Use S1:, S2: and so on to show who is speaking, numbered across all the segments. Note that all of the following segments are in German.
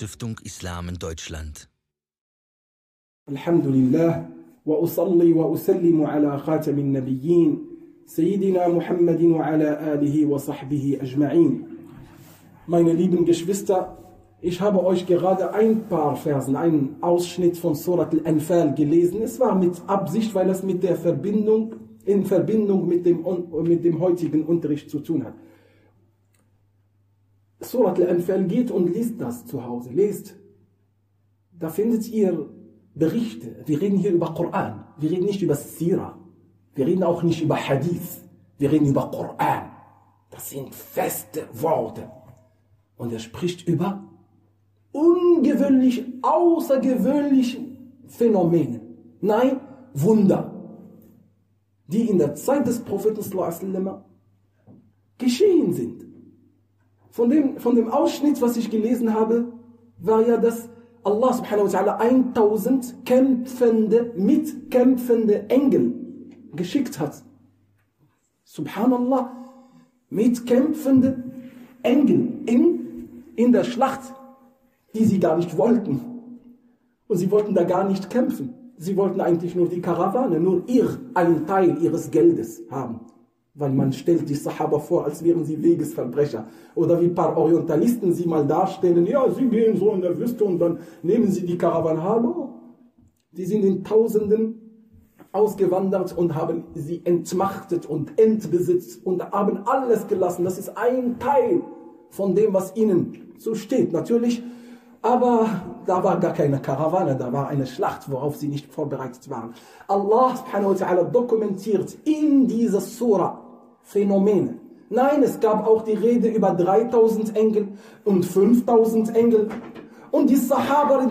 S1: Stiftung Islam in Deutschland.
S2: Alhamdulillah, wa usalli wa usallimu ala khatamin nabiyyin, Sayyidina Muhammadin wa ala alihi wa sahbihi ajma'in. Meine lieben Geschwister, ich habe euch gerade ein paar Versen, einen Ausschnitt von Surat al-Anfal gelesen. Es war mit Absicht, weil es mit der Verbindung, in Verbindung mit dem, mit dem heutigen Unterricht zu tun hat. Surat al-Anfal geht und liest das zu Hause, lest. Da findet ihr Berichte. Wir reden hier über Koran. Wir reden nicht über Sira. Wir reden auch nicht über Hadith. Wir reden über Koran. Das sind feste Worte. Und er spricht über ungewöhnlich, außergewöhnliche Phänomene. Nein, Wunder, die in der Zeit des Propheten geschehen sind. Von dem, von dem Ausschnitt, was ich gelesen habe, war ja, dass Allah subhanahu wa ta'ala 1000 kämpfende, mitkämpfende Engel geschickt hat. Subhanallah, mitkämpfende Engel in, in der Schlacht, die sie gar nicht wollten. Und sie wollten da gar nicht kämpfen. Sie wollten eigentlich nur die Karawane, nur ihr, einen Teil ihres Geldes haben. Weil man stellt die Sahaba vor, als wären sie Wegesverbrecher. Oder wie ein paar Orientalisten sie mal darstellen, ja, sie gehen so in der Wüste und dann nehmen sie die Karawane. Hallo? Die sind in Tausenden ausgewandert und haben sie entmachtet und entbesitzt und haben alles gelassen. Das ist ein Teil von dem, was ihnen so steht. Natürlich, aber da war gar keine Karawane, da war eine Schlacht, worauf sie nicht vorbereitet waren. Allah subhanahu wa ta'ala dokumentiert in dieser Surah Phänomene. Nein, es gab auch die Rede über 3000 Engel und 5000 Engel. Und die Sahaba,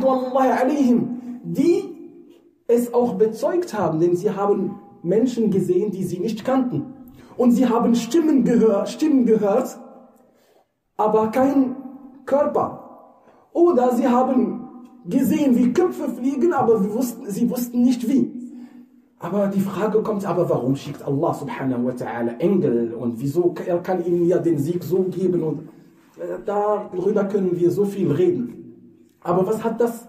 S2: die es auch bezeugt haben, denn sie haben Menschen gesehen, die sie nicht kannten. Und sie haben Stimmen, gehör, Stimmen gehört, aber kein Körper. Oder sie haben gesehen, wie Köpfe fliegen, aber wussten, sie wussten nicht wie. Aber die Frage kommt, aber warum schickt Allah subhanahu wa ta'ala Engel und wieso, er kann ihnen ja den Sieg so geben und äh, darüber können wir so viel reden. Aber was hat das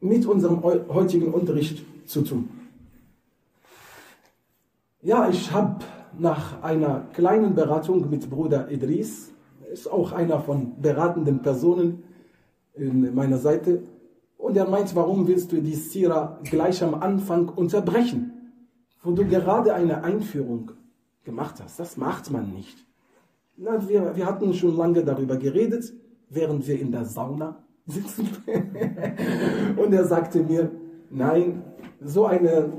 S2: mit unserem heutigen Unterricht zu tun? Ja, ich habe nach einer kleinen Beratung mit Bruder Idris, ist auch einer von beratenden Personen, in meiner Seite. Und er meint, warum willst du die Sira gleich am Anfang unterbrechen? Wo du gerade eine Einführung gemacht hast. Das macht man nicht. Na, wir, wir hatten schon lange darüber geredet, während wir in der Sauna sitzen. Und er sagte mir, nein, so eine,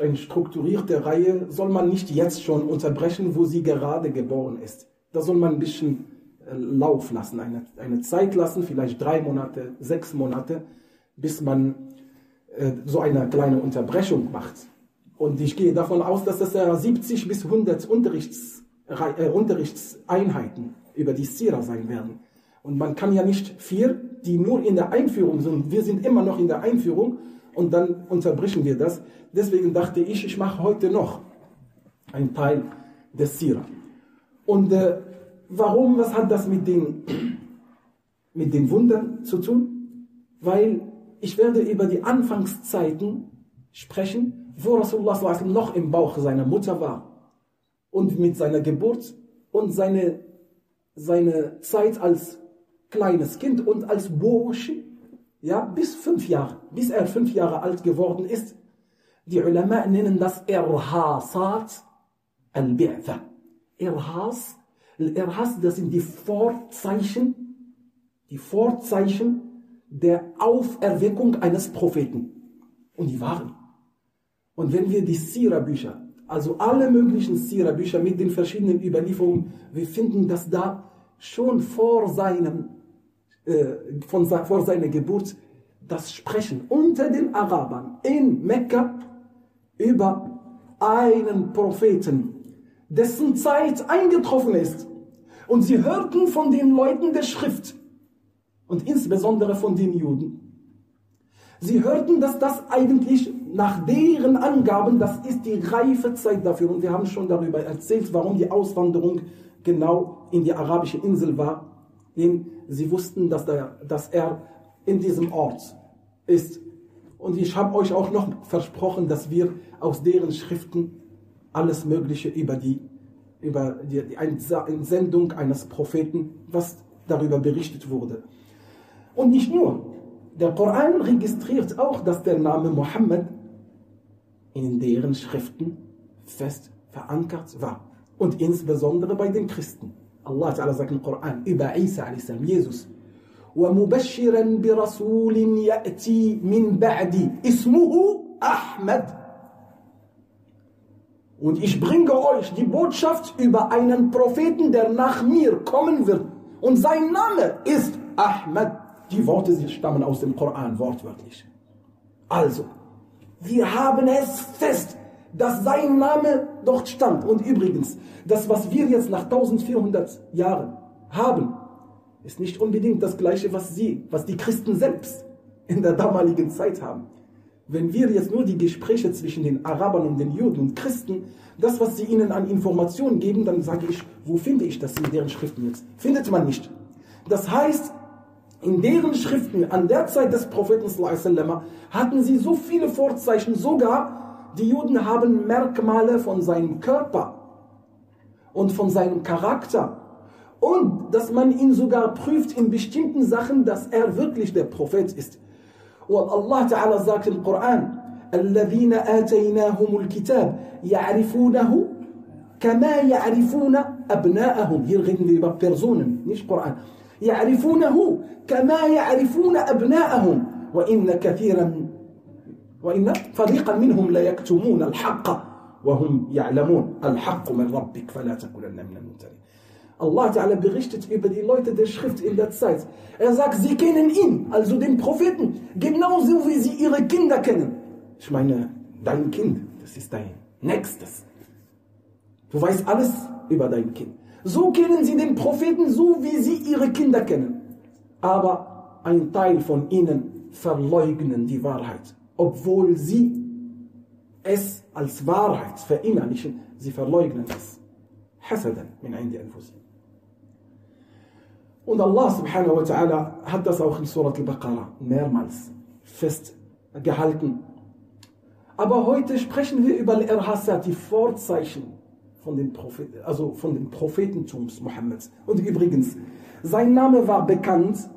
S2: eine strukturierte Reihe soll man nicht jetzt schon unterbrechen, wo sie gerade geboren ist. Da soll man ein bisschen Lauf lassen, eine, eine Zeit lassen, vielleicht drei Monate, sechs Monate, bis man äh, so eine kleine Unterbrechung macht. Und ich gehe davon aus, dass das ja 70 bis 100 Unterrichts, äh, Unterrichtseinheiten über die Sira sein werden. Und man kann ja nicht vier, die nur in der Einführung sind. Wir sind immer noch in der Einführung und dann unterbrechen wir das. Deswegen dachte ich, ich mache heute noch einen Teil des Sira. Und äh, Warum? Was hat das mit den, mit den Wundern zu tun? Weil ich werde über die Anfangszeiten sprechen, wo Rasulullah noch im Bauch seiner Mutter war und mit seiner Geburt und seine, seine Zeit als kleines Kind und als Bursche, ja, bis fünf Jahre, bis er fünf Jahre alt geworden ist. Die Ulama nennen das Irhasat al-Bi'tha. Irhas er hasst, das sind die Vorzeichen, die Vorzeichen der Auferweckung eines Propheten. Und die waren. Und wenn wir die Sira-Bücher, also alle möglichen Sira-Bücher mit den verschiedenen Überlieferungen, wir finden, dass da schon vor seinem, äh, von, vor seiner Geburt das Sprechen unter den Arabern in Mekka über einen Propheten, dessen Zeit eingetroffen ist. Und sie hörten von den Leuten der Schrift und insbesondere von den Juden. Sie hörten, dass das eigentlich nach deren Angaben, das ist die reife Zeit dafür. Und wir haben schon darüber erzählt, warum die Auswanderung genau in die arabische Insel war. Denn sie wussten, dass, der, dass er in diesem Ort ist. Und ich habe euch auch noch versprochen, dass wir aus deren Schriften alles Mögliche über die, über die, die Entsendung eines Propheten, was darüber berichtet wurde. Und nicht nur. Der Koran registriert auch, dass der Name Mohammed in deren Schriften fest verankert war. Und insbesondere bei den Christen. Allah Ta'ala sagt im Koran über Isa a.s. Jesus. ومبشرا برسول يأتي من بعدي اسمه أحمد und ich bringe euch die Botschaft über einen Propheten, der nach mir kommen wird. Und sein Name ist Ahmed. Die Worte sie stammen aus dem Koran, wortwörtlich. Also, wir haben es fest, dass sein Name dort stand. Und übrigens, das, was wir jetzt nach 1400 Jahren haben, ist nicht unbedingt das Gleiche, was sie, was die Christen selbst in der damaligen Zeit haben. Wenn wir jetzt nur die Gespräche zwischen den Arabern und den Juden und Christen, das, was sie ihnen an Informationen geben, dann sage ich, wo finde ich das in deren Schriften jetzt? Findet man nicht. Das heißt, in deren Schriften an der Zeit des Propheten hatten sie so viele Vorzeichen, sogar die Juden haben Merkmale von seinem Körper und von seinem Charakter und dass man ihn sogar prüft in bestimmten Sachen, dass er wirklich der Prophet ist. Ta'ala sagt im Koran, الذين آتيناهم الكتاب يعرفونه كما يعرفون أبناءهم. über Personen, nicht Koran. يعرفونه كما يعرفون أبناءهم. وإن كثيرا وإن فريقا منهم لا يكتمون الحق وهم يعلمون. الحق من ربك فلا تكونن من الممتنين Allah Ta'ala berichtet über die Leute der Schrift in der Zeit. Er sagt, sie kennen ihn, also den Propheten, genauso wie sie ihre Kinder kennen. Ich meine, dein Kind, das ist dein Nächstes. Du weißt alles über dein Kind. So kennen sie den Propheten, so wie sie ihre Kinder kennen. Aber ein Teil von ihnen verleugnen die Wahrheit, obwohl sie es als Wahrheit verinnerlichen, sie verleugnen es. حسدا من عند أنفسهم und Allah subhanahu wa ta'ala hat das auch in Surat al-Baqarah mehrmals festgehalten. Aber heute sprechen wir über Al-Irhasat, die Vorzeichen von den Propheten, also von dem Prophetentums Mohammeds. Und übrigens, sein Name war bekannt.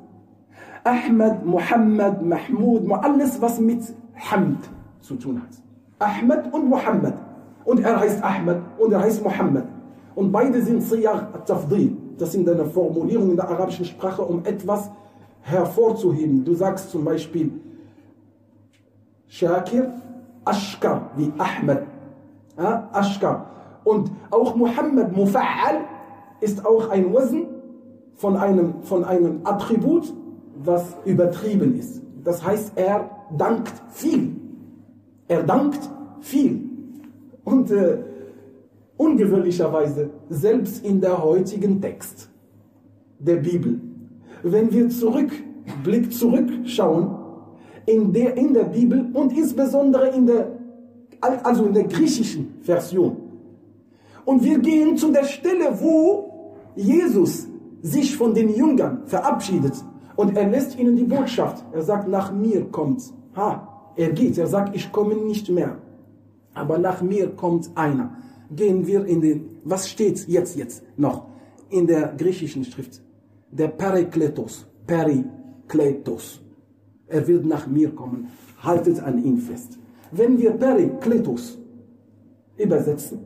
S2: Ahmed, Muhammad, Mahmud, alles was mit Hamd zu tun hat. Ahmed und Muhammad. Und er heißt Ahmed und er heißt Muhammad. Und beide sind Siyah al-Tafdil das sind deine Formulierungen in der arabischen Sprache, um etwas hervorzuheben. Du sagst zum Beispiel Shakir, Ashkar, wie Ahmed. Ja, Ashkar. Und auch Muhammad Mufa'al ist auch ein Wesen von einem, von einem Attribut, was übertrieben ist. Das heißt, er dankt viel. Er dankt viel. Und äh, ungewöhnlicherweise selbst in der heutigen Text der Bibel. Wenn wir zurück, Blick zurückschauen, in der, in der Bibel und insbesondere in der, also in der griechischen Version. Und wir gehen zu der Stelle, wo Jesus sich von den Jüngern verabschiedet und er lässt ihnen die Botschaft. Er sagt, nach mir kommt. Ha, er geht, er sagt, ich komme nicht mehr. Aber nach mir kommt einer gehen wir in den, was steht jetzt, jetzt noch in der griechischen Schrift? Der Parakletos, Perikletos. Er wird nach mir kommen. Haltet an ihn fest. Wenn wir Perikletos übersetzen,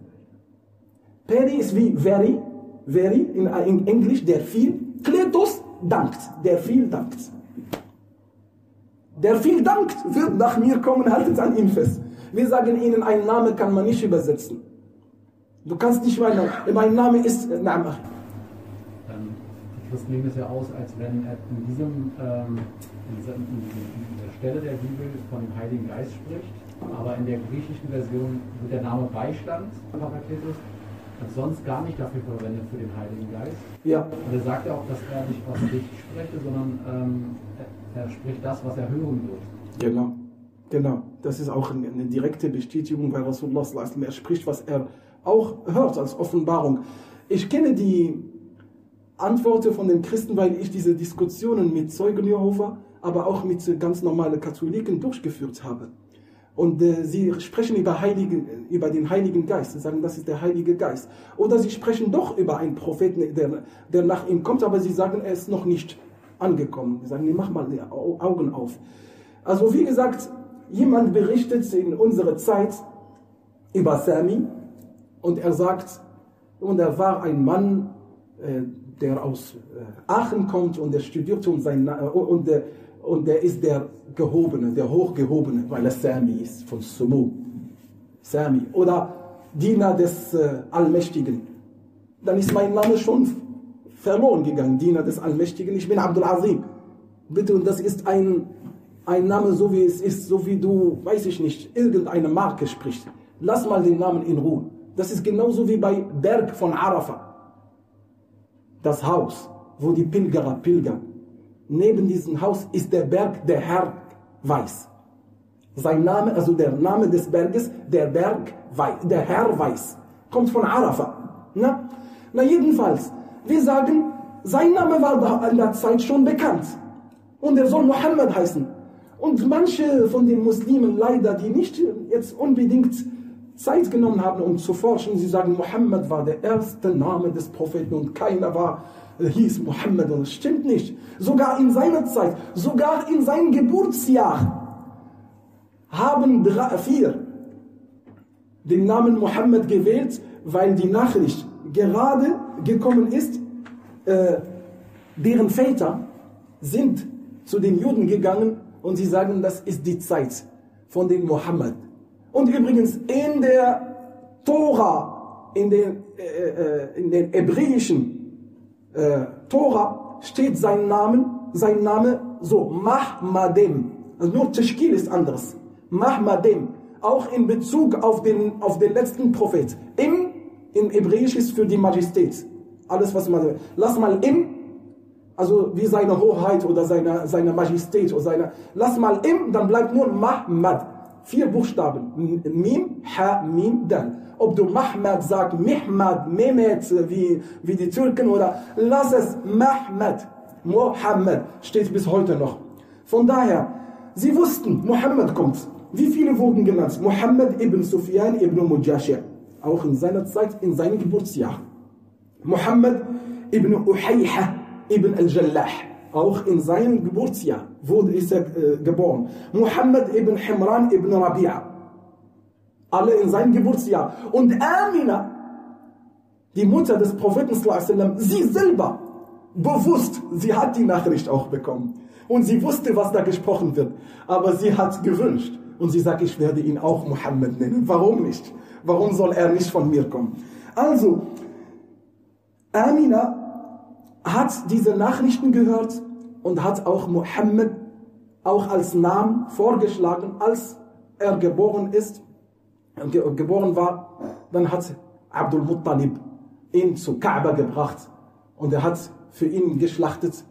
S2: Peri ist wie very, very in Englisch, der viel. Kletos dankt, der viel dankt. Der viel dankt, wird nach mir kommen, haltet an ihn fest. Wir sagen ihnen, ein Name kann man nicht übersetzen. Du kannst nicht meinen, mein Name ist äh, Naam.
S3: Ähm, die Christen legen es ja aus, als wenn er in, diesem, ähm, in, dieser, in, dieser Stelle der Bibel von dem Heiligen Geist spricht, aber in der griechischen Version wird der Name Beistand, Parakletus, sonst gar nicht dafür verwendet für den Heiligen Geist.
S2: Ja.
S3: Und er sagt ja auch, dass er nicht aus Licht spreche, sondern ähm, er, er spricht das, was er hören wird.
S2: Genau. Genau, das ist auch eine direkte Bestätigung, weil Rasulullah er spricht, was er auch hört als Offenbarung. Ich kenne die Antworten von den Christen, weil ich diese Diskussionen mit Zeugen Jehova, aber auch mit ganz normalen Katholiken durchgeführt habe. Und äh, sie sprechen über, Heiligen, über den Heiligen Geist. Sie sagen, das ist der Heilige Geist. Oder sie sprechen doch über einen Propheten, der, der nach ihm kommt, aber sie sagen, er ist noch nicht angekommen. Sie sagen, nee, mach mal die Augen auf. Also wie gesagt, jemand berichtet in unserer Zeit über Sami und er sagt, und er war ein Mann, äh, der aus äh, Aachen kommt und er studierte und, sein, und, der, und der ist der Gehobene, der Hochgehobene, weil er Sami ist, von Sumu. Sami. Oder Diener des äh, Allmächtigen. Dann ist mein Name schon verloren gegangen, Diener des Allmächtigen. Ich bin Abdul Azim. Bitte, und das ist ein, ein Name, so wie es ist, so wie du, weiß ich nicht, irgendeine Marke sprichst. Lass mal den Namen in Ruhe. Das ist genauso wie bei Berg von Arafat. Das Haus, wo die Pilgerer pilgern. Neben diesem Haus ist der Berg, der Herr weiß. Sein Name, also der Name des Berges, der Berg weiß, der Herr weiß. Kommt von Arafat. Na? Na jedenfalls, wir sagen, sein Name war in der Zeit schon bekannt. Und er soll Mohammed heißen. Und manche von den Muslimen leider, die nicht jetzt unbedingt Zeit genommen haben, um zu forschen. Sie sagen, Mohammed war der erste Name des Propheten und keiner war, äh, hieß Mohammed. Und das stimmt nicht. Sogar in seiner Zeit, sogar in seinem Geburtsjahr haben drei, vier den Namen Mohammed gewählt, weil die Nachricht gerade gekommen ist, äh, deren Väter sind zu den Juden gegangen und sie sagen, das ist die Zeit von dem Mohammed. Und übrigens in der Tora, in den, äh, äh, in den hebräischen äh, Tora steht sein Name, sein Name so, Mahmadem. Also nur Teshkil ist anders. Mahmadem. Auch in Bezug auf den, auf den letzten Prophet. Im, in Hebräisch ist für die Majestät. Alles, was man, lass mal im, also wie seine Hoheit oder seine, seine Majestät oder seine, lass mal im, dann bleibt nur Mahmad. Vier Buchstaben. Mim, Ha, Mim, Dal. Ob du Mahmad sagst, Mihmad, Mehmet, wie, wie die Türken oder lass es Mahmad, Mohammed, steht bis heute noch. Von daher, sie wussten, Mohammed kommt. Wie viele wurden genannt? Mohammed ibn Sufyan ibn Mujashir. Auch in seiner Zeit, in seinem Geburtsjahr. Mohammed ibn Uhayha ibn al-Jallah. Auch in seinem Geburtsjahr wurde ist er äh, geboren. Muhammad ibn Himran ibn Rabi'a. Alle in seinem Geburtsjahr. Und Amina, die Mutter des Propheten, sie selber, bewusst, sie hat die Nachricht auch bekommen. Und sie wusste, was da gesprochen wird. Aber sie hat gewünscht. Und sie sagt, ich werde ihn auch Muhammad nennen. Warum nicht? Warum soll er nicht von mir kommen? Also, Amina hat diese Nachrichten gehört und hat auch Muhammad auch als Namen vorgeschlagen, als er geboren ist, geboren war, dann hat Abdul Muttalib ihn zu Kaaba gebracht und er hat für ihn geschlachtet.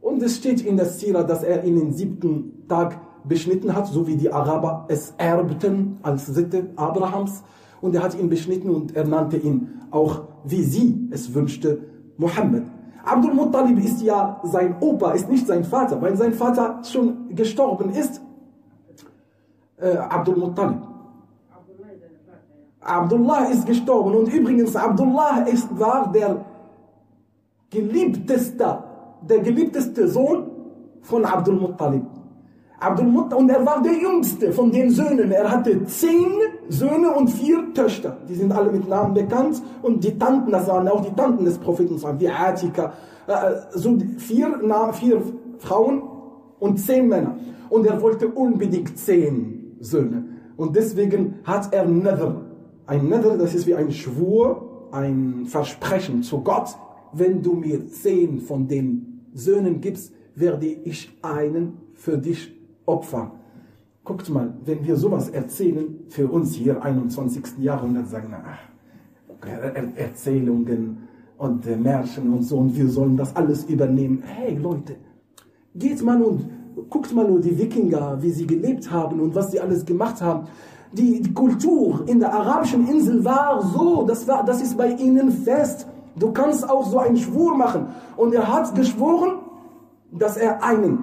S2: Und es steht in der Sira, dass er ihn den siebten Tag beschnitten hat, so wie die Araber es erbten als Sitte Abrahams. Und er hat ihn beschnitten und er nannte ihn auch, wie sie es wünschte, Muhammad. Abdul Muttalib ist ja sein Opa, ist nicht sein Vater, weil sein Vater schon gestorben ist. Äh, Abdul Muttalib. Abdullah ist gestorben und übrigens Abdullah ist, war der geliebteste, der geliebteste Sohn von Abdul Muttalib. Abdul und er war der jüngste von den Söhnen. Er hatte zehn Söhne und vier Töchter. Die sind alle mit Namen bekannt. Und die Tanten, das waren auch die Tanten des Propheten, wie Atika. Äh, so vier, vier Frauen und zehn Männer. Und er wollte unbedingt zehn Söhne. Und deswegen hat er Nether. Ein Nether, das ist wie ein Schwur, ein Versprechen zu Gott. Wenn du mir zehn von den Söhnen gibst, werde ich einen für dich opfern. Guckt mal, wenn wir sowas erzählen, für uns hier 21. Jahrhundert sagen, ach, Erzählungen und Märchen und so, und wir sollen das alles übernehmen. Hey Leute, geht mal und guckt mal nur die Wikinger, wie sie gelebt haben und was sie alles gemacht haben. Die, die Kultur in der arabischen Insel war so, das, war, das ist bei ihnen fest. Du kannst auch so einen Schwur machen. Und er hat geschworen, dass er einen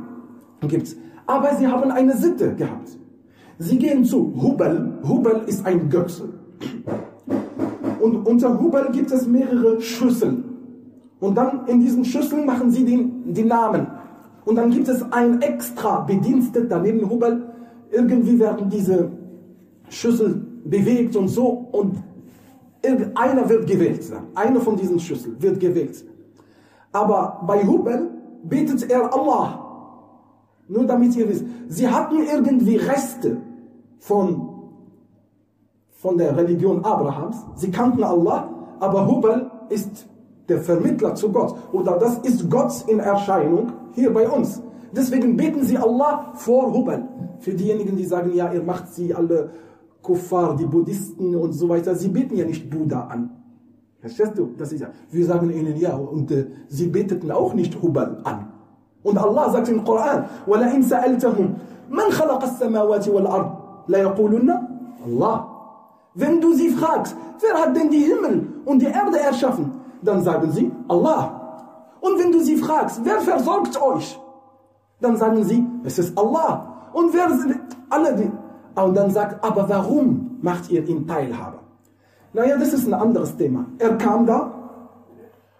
S2: gibt. Aber sie haben eine Sitte gehabt. Sie gehen zu Hubal. Hubal ist ein Götze. Und unter Hubal gibt es mehrere Schüsseln. Und dann in diesen Schüsseln machen sie den, die Namen. Und dann gibt es ein extra Bediensteter neben Hubal. Irgendwie werden diese Schüssel bewegt und so. Und einer wird gewählt. Einer von diesen Schüsseln wird gewählt. Aber bei Hubal betet er Allah. Nur damit ihr wisst. Sie hatten irgendwie Reste von, von der Religion Abrahams. Sie kannten Allah, aber Hubal ist der Vermittler zu Gott. Oder das ist Gott in Erscheinung hier bei uns. Deswegen beten sie Allah vor Hubal. Für diejenigen, die sagen, ja, ihr macht sie alle Kuffar, die Buddhisten und so weiter, sie beten ja nicht Buddha an. Verstehst du? Das ist ja. Wir sagen ihnen ja, und äh, sie beteten auch nicht Hubal an. Und Allah sagt im Koran, وَلَئِنْ سَأَلْتَهُمْ مَنْ خَلَقَ السَّمَاوَاتِ وَالْأَرْضِ لَيَقُولُنَّ Allah. Wenn du sie fragst, wer hat denn die Himmel und die Erde erschaffen? Dann sagen sie, Allah. Und wenn du sie fragst, wer versorgt euch? Dann sagen sie, es ist Allah. Und wer sind alle die? Und dann sagt, aber warum macht ihr ihn Teilhaber? Naja, das ist ein anderes Thema. Er kam da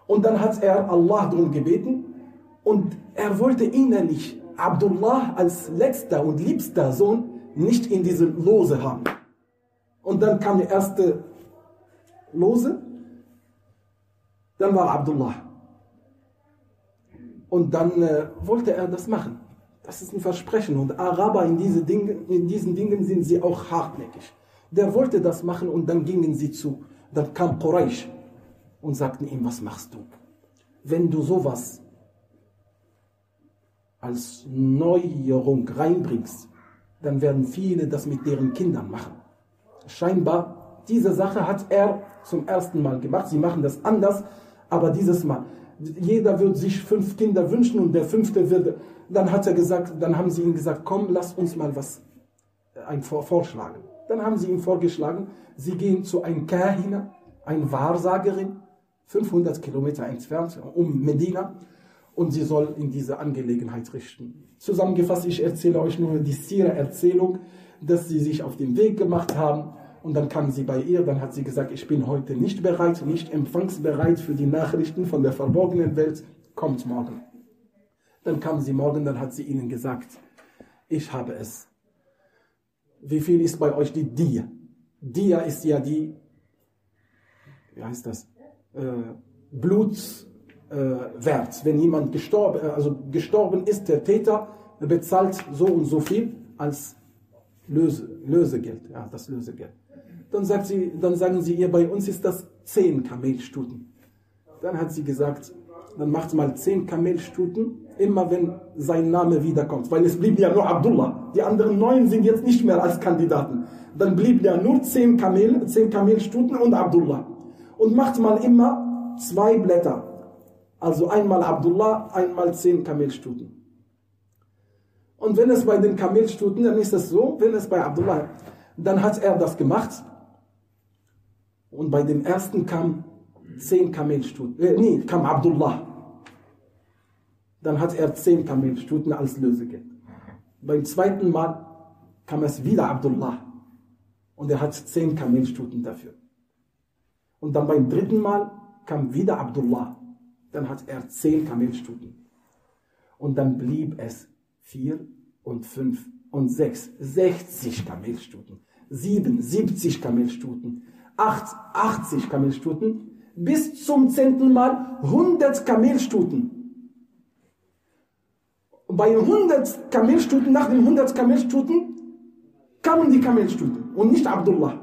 S2: und dann hat er Allah darum gebeten und er wollte innerlich Abdullah als letzter und liebster Sohn nicht in diese Lose haben. Und dann kam der erste Lose, dann war Abdullah. Und dann äh, wollte er das machen. Das ist ein Versprechen. Und Araber in, diese Dinge, in diesen Dingen sind sie auch hartnäckig. Der wollte das machen und dann gingen sie zu. Dann kam Quraysh und sagten ihm, was machst du? Wenn du sowas als Neuerung reinbringst, dann werden viele das mit deren Kindern machen. Scheinbar, diese Sache hat er zum ersten Mal gemacht. Sie machen das anders, aber dieses Mal. Jeder wird sich fünf Kinder wünschen und der fünfte wird. Dann hat er gesagt, dann haben sie ihm gesagt, komm, lass uns mal was äh, ein vorschlagen. Dann haben sie ihm vorgeschlagen, sie gehen zu einem Kahina, ein Wahrsagerin, 500 Kilometer entfernt, um Medina, und sie soll in diese Angelegenheit richten. Zusammengefasst, ich erzähle euch nur die Sira-Erzählung, dass sie sich auf den Weg gemacht haben und dann kam sie bei ihr, dann hat sie gesagt, ich bin heute nicht bereit, nicht empfangsbereit für die Nachrichten von der verborgenen Welt, kommt morgen. Dann kam sie morgen, dann hat sie ihnen gesagt, ich habe es. Wie viel ist bei euch die Dia? Dia ist ja die, wie heißt das, äh, Blutswert. Äh, Wenn jemand gestorben, äh, also gestorben ist, der Täter bezahlt so und so viel als Löse, Lösegeld, ja, das Lösegeld. Dann, sagt sie, dann sagen sie ihr, bei uns ist das zehn Kamelstuten. Dann hat sie gesagt, dann macht mal zehn Kamelstuten, immer wenn sein Name wiederkommt. Weil es blieb ja nur Abdullah. Die anderen neun sind jetzt nicht mehr als Kandidaten. Dann blieb ja nur zehn, Kamel, zehn Kamelstuten und Abdullah. Und macht mal immer zwei Blätter. Also einmal Abdullah, einmal zehn Kamelstuten. Und wenn es bei den Kamelstuten, dann ist es so, wenn es bei Abdullah, dann hat er das gemacht. Und bei dem ersten kam zehn Kamelstuten, äh, nee, kam Abdullah. Dann hat er zehn Kamelstuten als Lösegeld. Beim zweiten Mal kam es wieder Abdullah. Und er hat zehn Kamelstuten dafür. Und dann beim dritten Mal kam wieder Abdullah. Dann hat er zehn Kamelstuten. Und dann blieb es vier und fünf und sechs, 60 Kamelstuten, sieben, 70 Kamelstuten, acht, 80 Kamelstuten, bis zum zehnten Mal 100 Kamelstuten. Und bei 100 Kamelstuten, nach den 100 Kamelstuten, kamen die Kamelstuten und nicht Abdullah.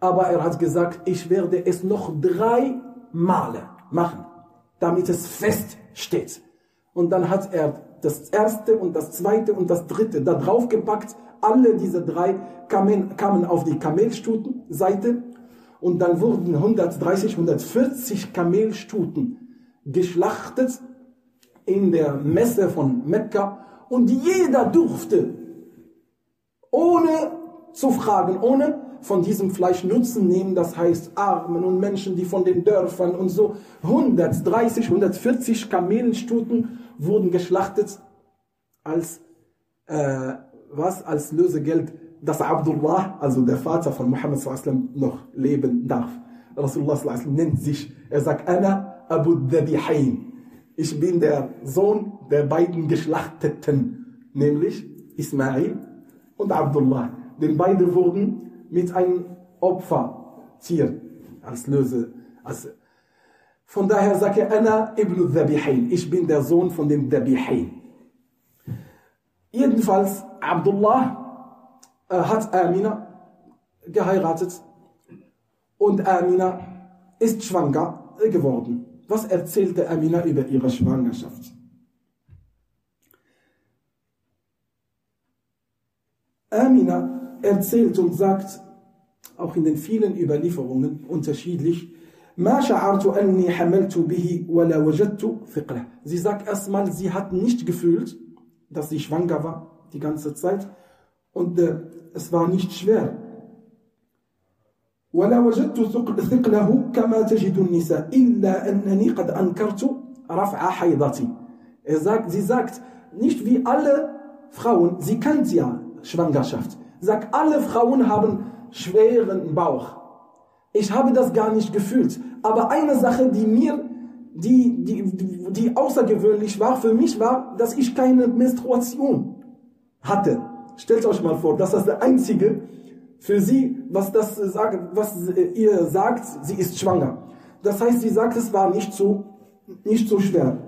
S2: Aber er hat gesagt, ich werde es noch drei Male machen, damit es fest steht. Und dann hat er das erste und das zweite und das dritte da drauf gepackt. Alle diese drei kamen, kamen auf die Kamelstutenseite und dann wurden 130, 140 Kamelstuten geschlachtet in der Messe von Mekka und jeder durfte, ohne zu fragen, ohne, von diesem Fleisch Nutzen nehmen, das heißt Armen und Menschen, die von den Dörfern und so 130, 140 Kamelenstuten wurden geschlachtet als äh, was als Lösegeld, dass Abdullah, also der Vater von Muhammad sallam, noch leben darf. Rasulullah sallam, nennt sich, er sagt, Ana Abu Dhabihain. Ich bin der Sohn der beiden Geschlachteten, nämlich Ismail und Abdullah. Denn beide wurden mit einem Opfertier als Löse. Als von daher sagt er. Ich bin der Sohn von dem Dhabihain. Jedenfalls, Abdullah äh, hat Amina geheiratet und Amina ist schwanger geworden. Was erzählte Amina über ihre Schwangerschaft? Amina erzählt und sagt, auch in den vielen Überlieferungen unterschiedlich, ما شعرت أني حملت به ولا وجدت ثقله. Sie sagt erstmal, sie hat nicht gefühlt, dass sie schwanger war die ganze Zeit und äh, es war nicht schwer. ولا وجدت ثقله كما تجد النساء إلا أنني قد أنكرت رفع حيضتي. Er sagt, sie sagt, nicht wie alle Frauen, sie kennt ja Schwangerschaft. Sagt, alle Frauen haben schweren Bauch. Ich habe das gar nicht gefühlt. Aber eine Sache, die mir, die, die, die außergewöhnlich war für mich, war, dass ich keine Menstruation hatte. Stellt euch mal vor, das ist der einzige für sie, was das sagt, was ihr sagt, sie ist schwanger. Das heißt, sie sagt, es war nicht so, nicht so schwer.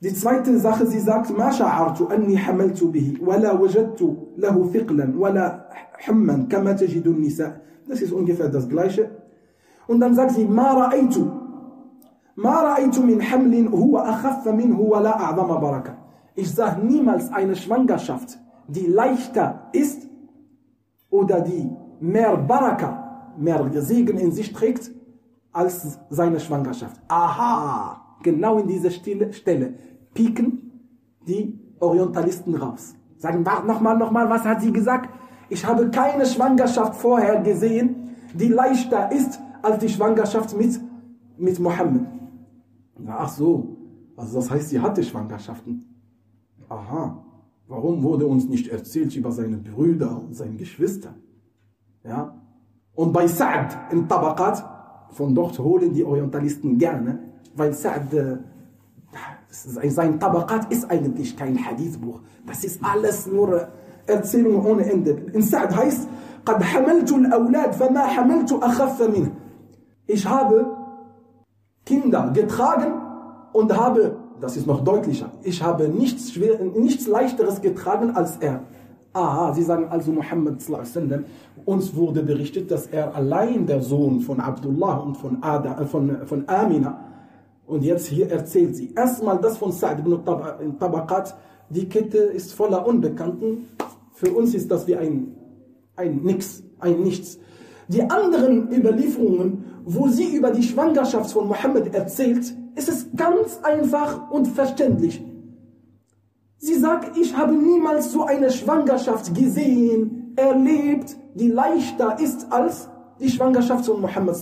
S2: Die zweite Sache, sie sagt, ما شعرت أني حملت به ولا وجدت له ثقلا ولا حما كما تجد النساء. Das ist ungefähr das Gleiche. Und dann sagt sie, ما رأيت ما رأيت من حمل هو أخف منه ولا أعظم بركة. Ich sah niemals eine Schwangerschaft, die leichter ist oder die mehr Baraka, mehr Segen in sich trägt, als seine Schwangerschaft. Aha! Genau in dieser Stelle pieken die Orientalisten raus. Sagen, nochmal, nochmal, was hat sie gesagt? Ich habe keine Schwangerschaft vorher gesehen, die leichter ist als die Schwangerschaft mit, mit Mohammed. Ach so, also das heißt, sie hatte Schwangerschaften. Aha, warum wurde uns nicht erzählt über seine Brüder und seine Geschwister? Ja? Und bei Sa'd im Tabaqat, von dort holen die Orientalisten gerne, weil Sa'd, äh, sein Tabaqat ist eigentlich kein Hadithbuch. Das ist alles nur Erzählung ohne Ende. In Sa'd heißt, قد حملت الأولاد فما حملت أخف منه. Ich habe Kinder getragen und habe, das ist noch deutlicher, ich habe nichts, schwer, nichts leichteres getragen als er. Aha, sie sagen also Muhammad sallam, uns wurde berichtet, dass er allein der Sohn von Abdullah und von, Ada, von, von Amina und jetzt hier erzählt sie. Erstmal das von Sa'd ibn Tabaqat, die Kette ist voller Unbekannten. Für uns ist das wie ein, ein Nix, ein Nichts. Die anderen Überlieferungen, wo sie über die Schwangerschaft von Mohammed erzählt, ist es ganz einfach und verständlich. Sie sagt, ich habe niemals so eine Schwangerschaft gesehen, erlebt, die leichter ist als die Schwangerschaft von Muhammad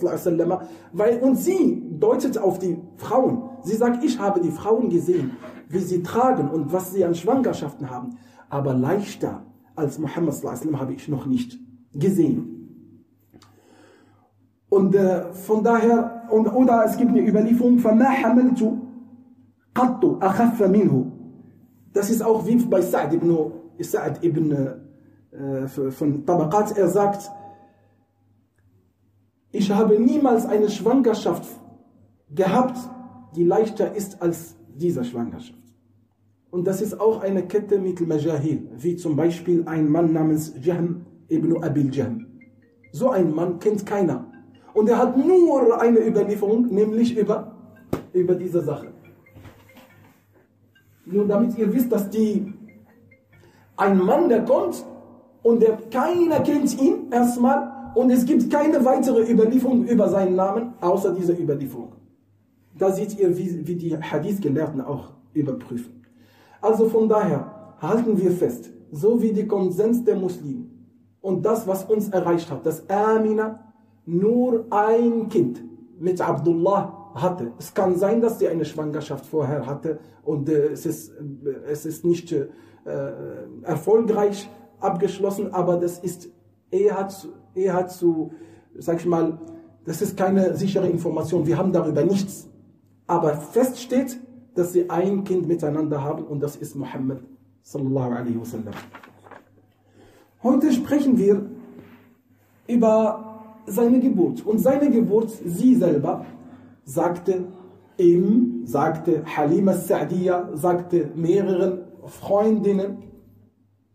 S2: weil und sie deutet auf die Frauen. Sie sagt, ich habe die Frauen gesehen, wie sie tragen und was sie an Schwangerschaften haben, aber leichter als Muhammad habe ich noch nicht gesehen. Und äh, von daher, und, oder es gibt eine Überlieferung, فَمَا حَمَلْتُ قَطُّ أَخَفَّ مِنْهُ Das ist auch wie bei Sa'd ibn, Sa'd ibn äh, von Tabaqat, er sagt, ich habe niemals eine Schwangerschaft gehabt, die leichter ist als diese Schwangerschaft. Und das ist auch eine Kette mit Majahil, wie zum Beispiel ein Mann namens Jahm ibn Abil Jahm. So ein Mann kennt keiner. Und er hat nur eine Überlieferung, nämlich über, über diese Sache. Nur damit ihr wisst, dass die, ein Mann, der kommt und der, keiner kennt ihn erstmal und es gibt keine weitere Überlieferung über seinen Namen, außer dieser Überlieferung. Da seht ihr, wie, wie die Hadith-Gelehrten auch überprüfen. Also von daher halten wir fest, so wie die Konsens der Muslime und das, was uns erreicht hat, dass Amina nur ein Kind mit Abdullah hatte. Es kann sein, dass sie eine Schwangerschaft vorher hatte und äh, es, ist, äh, es ist nicht äh, erfolgreich abgeschlossen, aber das ist eher zu, eher zu, sag ich mal, das ist keine sichere Information. Wir haben darüber nichts. Aber fest steht, dass sie ein Kind miteinander haben und das ist Muhammad sallallahu alaihi wasallam. Heute sprechen wir über seine Geburt. Und seine Geburt, sie selber, sagte ihm, sagte Halima Sa'diyya, sagte mehreren Freundinnen,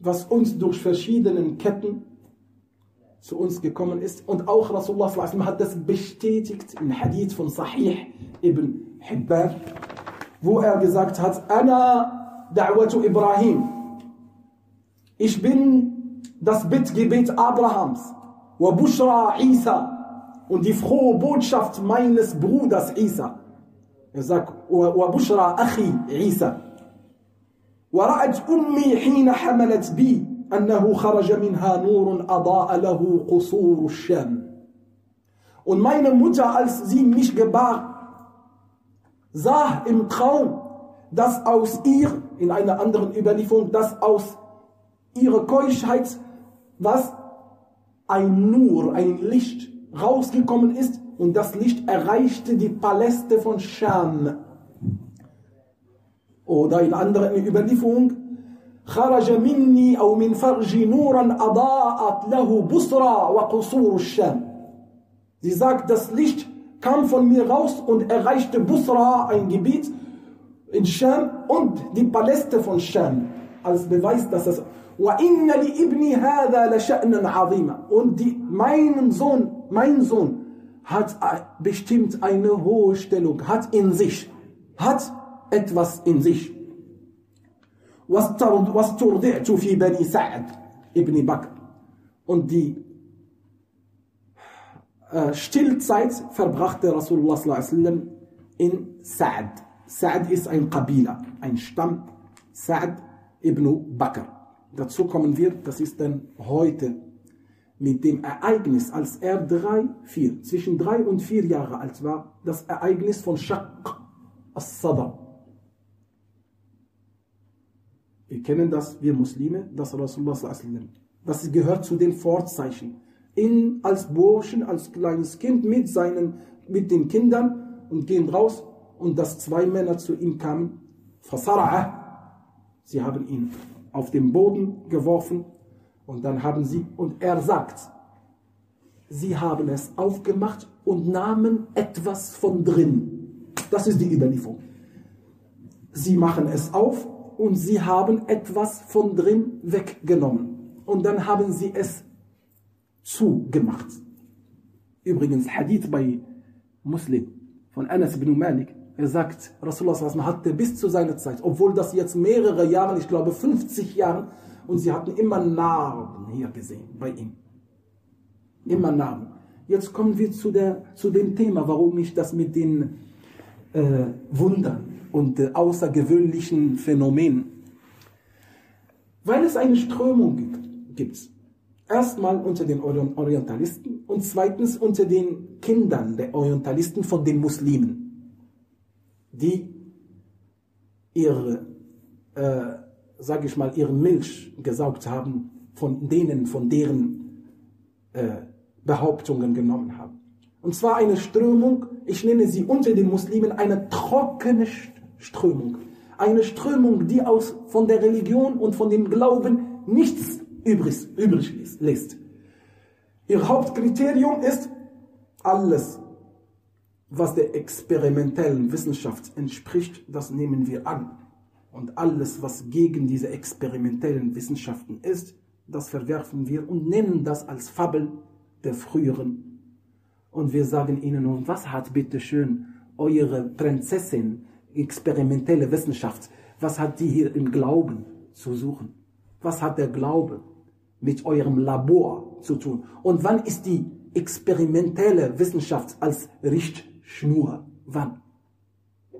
S2: was uns durch verschiedene Ketten zu uns gekommen ist. Und auch Rasulullah hat das bestätigt im Hadith von Sahih ibn Hibban, wo er gesagt hat, Ana da'watu Ibrahim. Ich bin das Bittgebet Abrahams. Wa bushra Isa. Und die frohe Botschaft meines Bruders Isa. Er sagt, Wa bushra Achi Isa. ورأت أمي حين حملت بي أنه خرج منها نور أضاء له قصور الشام Und meine Mutter, als sie mich gebar, sah im Traum, dass aus ihr, in einer anderen Überlieferung, dass aus ihrer Keuschheit, was ein Nur, ein Licht rausgekommen ist und das Licht erreichte die Paläste von Scham. Oder in anderen Überlieferung, خرج مني أو من فرجي نورا أضاءت له بصرى وقصور الشام. Sie sagt, das Licht kam von mir raus und erreichte Busra, ein Gebiet in Scham und die Paläste von Scham. Als Beweis, dass das وَإِنَّ لِإِبْنِ هَذَا لَشَأْنًا عَظِيمًا Und die, mein Sohn, mein Sohn hat bestimmt eine hohe Stellung, hat in sich, hat etwas in sich. واسترضعت في بني سعد ابن بكر und die äh, Stillzeit verbrachte Rasulullah sallam in Sa'd. Sa'd ist ein Qabila, ein Stamm, Sa'd ibn Bakr. Dazu kommen wir, das ist dann heute mit dem Ereignis, als er drei, vier, zwischen drei und vier Jahre alt war, das Ereignis von Shaq as-Sadr. wir kennen das, wir Muslime, das Rasulullah Das gehört zu den Vorzeichen. In, als Burschen, als kleines Kind mit, seinen, mit den Kindern und gehen raus und dass zwei Männer zu ihm kamen. Sie haben ihn auf den Boden geworfen und dann haben sie, und er sagt, sie haben es aufgemacht und nahmen etwas von drin. Das ist die Überlieferung. Sie machen es auf und sie haben etwas von drin weggenommen. Und dann haben sie es zugemacht. Übrigens, Hadith bei Muslim von Anas ibn Malik. Er sagt, Rasulullah hatte bis zu seiner Zeit, obwohl das jetzt mehrere Jahre, ich glaube 50 Jahre, und sie hatten immer Narben hier gesehen bei ihm. Immer Narben. Jetzt kommen wir zu, der, zu dem Thema, warum ich das mit den äh, Wundern und außergewöhnlichen Phänomenen. Weil es eine Strömung gibt. gibt. Erstmal unter den Orientalisten und zweitens unter den Kindern der Orientalisten von den Muslimen, die ihre, äh, sage ich mal, ihre Milch gesaugt haben von denen, von deren äh, Behauptungen genommen haben. Und zwar eine Strömung, ich nenne sie unter den Muslimen eine trockene Strömung. Eine Strömung, die aus, von der Religion und von dem Glauben nichts übrig, übrig lässt. Ihr Hauptkriterium ist, alles, was der experimentellen Wissenschaft entspricht, das nehmen wir an. Und alles, was gegen diese experimentellen Wissenschaften ist, das verwerfen wir und nennen das als Fabel der früheren. Und wir sagen ihnen, und was hat bitte schön eure Prinzessin experimentelle Wissenschaft, was hat die hier im Glauben zu suchen? Was hat der Glaube mit eurem Labor zu tun? Und wann ist die experimentelle Wissenschaft als Richtschnur? Wann?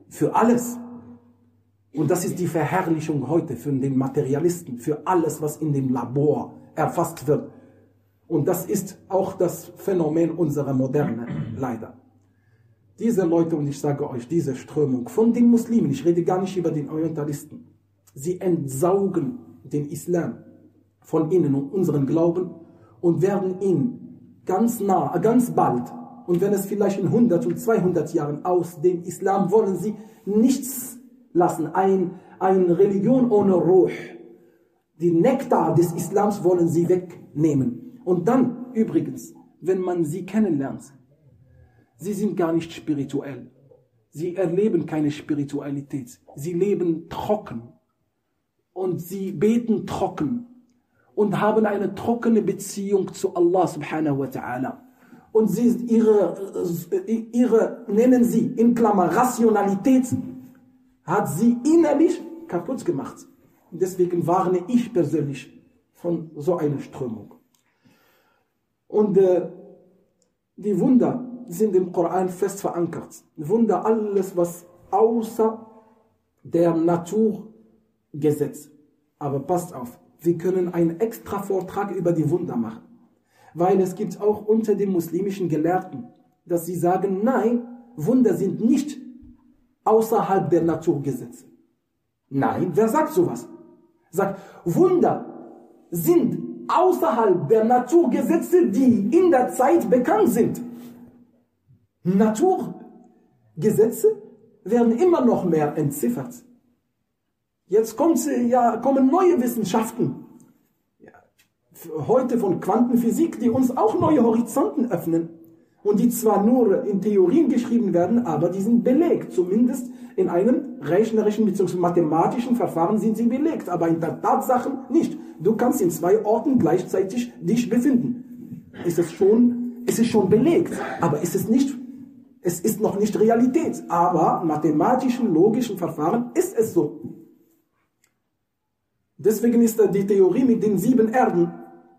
S2: Für alles. Und das ist die Verherrlichung heute für den Materialisten, für alles, was in dem Labor erfasst wird. Und das ist auch das Phänomen unserer Moderne, leider. Diese Leute, und ich sage euch, diese Strömung von den Muslimen, ich rede gar nicht über den Orientalisten, sie entsaugen den Islam von ihnen und unseren Glauben und werden ihn ganz nah, ganz bald, und wenn es vielleicht in 100 und 200 Jahren aus dem Islam wollen sie nichts lassen, ein, eine Religion ohne Ruh. Den Nektar des Islams wollen sie wegnehmen. Und dann, übrigens, wenn man sie kennenlernt, sie sind gar nicht spirituell. Sie erleben keine Spiritualität. Sie leben trocken. Und sie beten trocken. Und haben eine trockene Beziehung zu Allah subhanahu wa ta'ala. Und sie, ihre, ihre, nennen sie in Klammer, Rationalität, hat sie innerlich kaputt gemacht. Deswegen warne ich persönlich von so einer Strömung. Und äh, die Wunder sind im Koran fest verankert. Wunder, alles, was außer der Naturgesetz. Aber passt auf, wir können einen extra Vortrag über die Wunder machen. Weil es gibt auch unter den muslimischen Gelehrten, dass sie sagen, nein, Wunder sind nicht außerhalb der Naturgesetze. Nein, wer sagt sowas? Sagt, Wunder sind außerhalb der Naturgesetze, die in der Zeit bekannt sind. Naturgesetze werden immer noch mehr entziffert. Jetzt kommt, ja, kommen neue Wissenschaften, heute von Quantenphysik, die uns auch neue Horizonten öffnen und die zwar nur in Theorien geschrieben werden, aber die sind belegt, zumindest in einem rechnerischen bzw. mathematischen Verfahren sind sie belegt, aber in der Tatsachen nicht. Du kannst in zwei Orten gleichzeitig dich befinden. Ist es schon, ist es schon belegt, aber ist es nicht, es ist noch nicht Realität. Aber mathematischen, logischen Verfahren ist es so. Deswegen ist die Theorie mit den sieben Erden,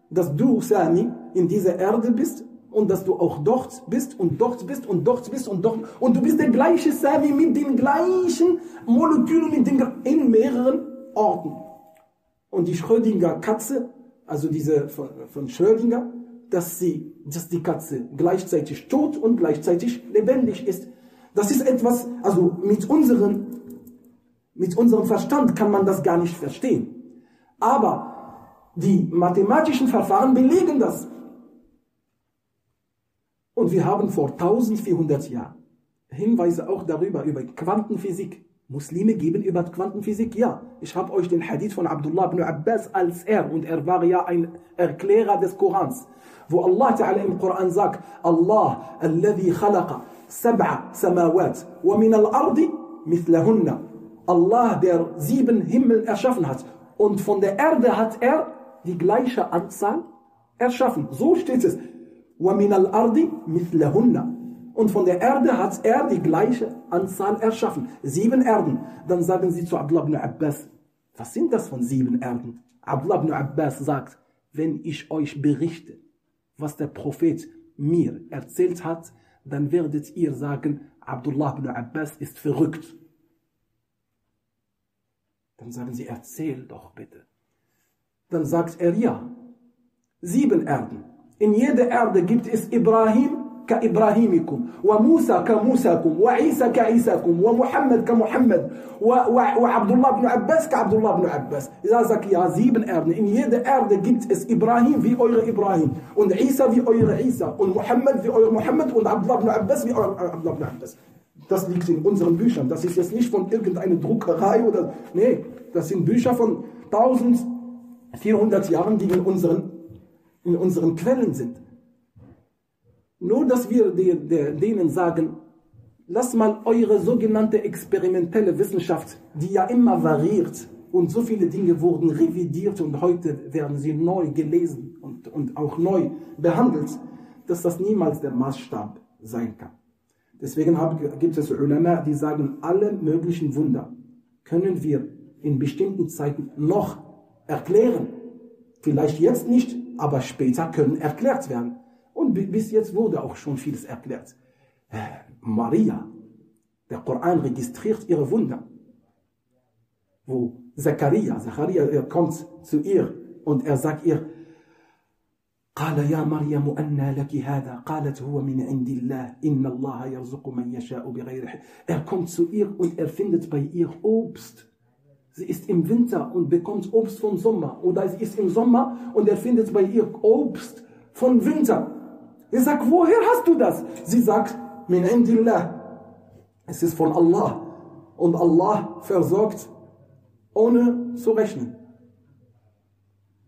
S2: dass du, Sami, in dieser Erde bist und dass du auch dort bist und dort bist und dort bist und dort und du bist der gleiche Sami mit den gleichen Molekülen mit den, in mehreren Orten. Und die Schrödinger Katze, also diese von, von Schrödinger, dass, sie, dass die Katze gleichzeitig tot und gleichzeitig lebendig ist. Das ist etwas, also mit, unseren, mit unserem Verstand kann man das gar nicht verstehen. Aber die mathematischen Verfahren belegen das. Und wir haben vor 1400 Jahren Hinweise auch darüber, über Quantenphysik, Muslime geben über Quantenphysik, ja. Ich habe euch den Hadith von Abdullah ibn Abbas als er, und er war ja ein Erklärer des Korans, wo Allah Ta'ala im Koran sagt, Allah, khalaqa sab'a samawat, wa min al-ardi mithlahunna. Allah, der sieben Himmel erschaffen hat, und von der Erde hat er die gleiche Anzahl erschaffen. So steht es. Min al-ardi mithlahunna und von der Erde hat er die gleiche Anzahl erschaffen. Sieben Erden. Dann sagen sie zu Abdullah ibn Abbas, was sind das von sieben Erden? Abdullah ibn Abbas sagt, wenn ich euch berichte, was der Prophet mir erzählt hat, dann werdet ihr sagen, Abdullah ibn Abbas ist verrückt. Dann sagen sie, erzähl doch bitte. Dann sagt er, ja, sieben Erden. In jeder Erde gibt es Ibrahim, كإبراهيمكم وموسى كموسىكم وعيسى كعيساكم ومحمد كمحمد وعبد الله بن عباس كعبد الله بن عباس إذا زك يا زيبن أرض إن يد أرض جبت إس إبراهيم في أير إبراهيم وإن عيسى في أير عيسى وإن محمد في أير محمد وإن عبد الله بن عباس في أير عبد الله بن عباس Das liegt in unseren Büchern. Das ist jetzt nicht von irgendeiner Druckerei oder. Nee, das sind Bücher von 1400 Jahren, die in unseren, in unseren Quellen sind. Nur, dass wir denen sagen, lasst mal eure sogenannte experimentelle Wissenschaft, die ja immer variiert und so viele Dinge wurden revidiert und heute werden sie neu gelesen und, und auch neu behandelt, dass das niemals der Maßstab sein kann. Deswegen gibt es Ulama, die sagen, alle möglichen Wunder können wir in bestimmten Zeiten noch erklären. Vielleicht jetzt nicht, aber später können erklärt werden. Und bis jetzt wurde auch schon vieles erklärt. Äh, Maria, der Koran registriert ihre Wunder. Wo Zachariah, Zachariah er kommt zu ihr und er sagt ihr, قال يا مريم أنى لك هذا قالت هو من عند الله إن الله يرزق من يشاء بغير حساب Er kommt zu ihr und er findet bei ihr Obst. Sie ist im Winter und bekommt Obst vom Sommer. Oder sie ist im Sommer und er findet bei ihr Obst von Winter. Er sagt, woher hast du das? Sie sagt, min indillah. Es ist von Allah. Und Allah versorgt ohne zu rechnen.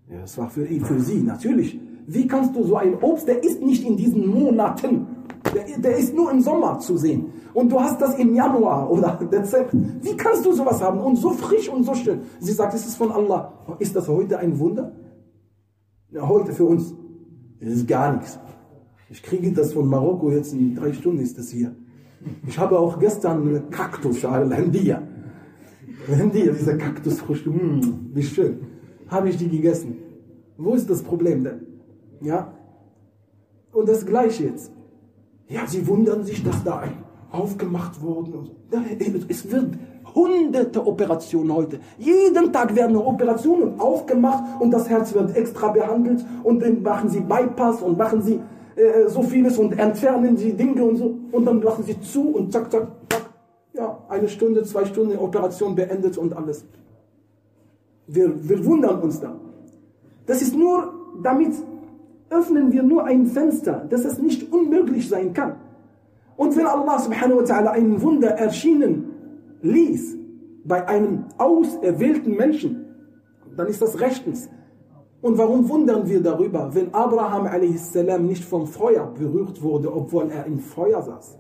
S2: Ja, das war für, für sie, natürlich. Wie kannst du so ein Obst, der ist nicht in diesen Monaten, der, der ist nur im Sommer zu sehen. Und du hast das im Januar oder Dezember. Wie kannst du sowas haben? Und so frisch und so schön. Sie sagt, es ist von Allah. Ist das heute ein Wunder? Ja, heute für uns. Ist gar nichts. Ich kriege das von Marokko jetzt in drei Stunden ist das hier. Ich habe auch gestern Kaktus, Al-Handia. Handia, dieser Kaktusfrüchte, mm, wie schön. Habe ich die gegessen. Wo ist das Problem denn? Ja? Und das Gleiche jetzt. Ja, sie wundern sich, dass da aufgemacht worden. Es wird hunderte Operationen heute. Jeden Tag werden Operationen aufgemacht und das Herz wird extra behandelt und dann machen sie Bypass und machen sie äh, so vieles und entfernen sie Dinge und so und dann machen sie zu und zack, zack, zack. Ja, eine Stunde, zwei Stunden Operation beendet und alles. Wir, wir wundern uns da. Das ist nur, damit öffnen wir nur ein Fenster, dass es nicht unmöglich sein kann. Und wenn Allah subhanahu wa ta'ala ein Wunder erschienen ließ bei einem auserwählten Menschen, dann ist das rechtens. Und warum wundern wir darüber, wenn Abraham a.s. nicht vom Feuer berührt wurde, obwohl er im Feuer saß?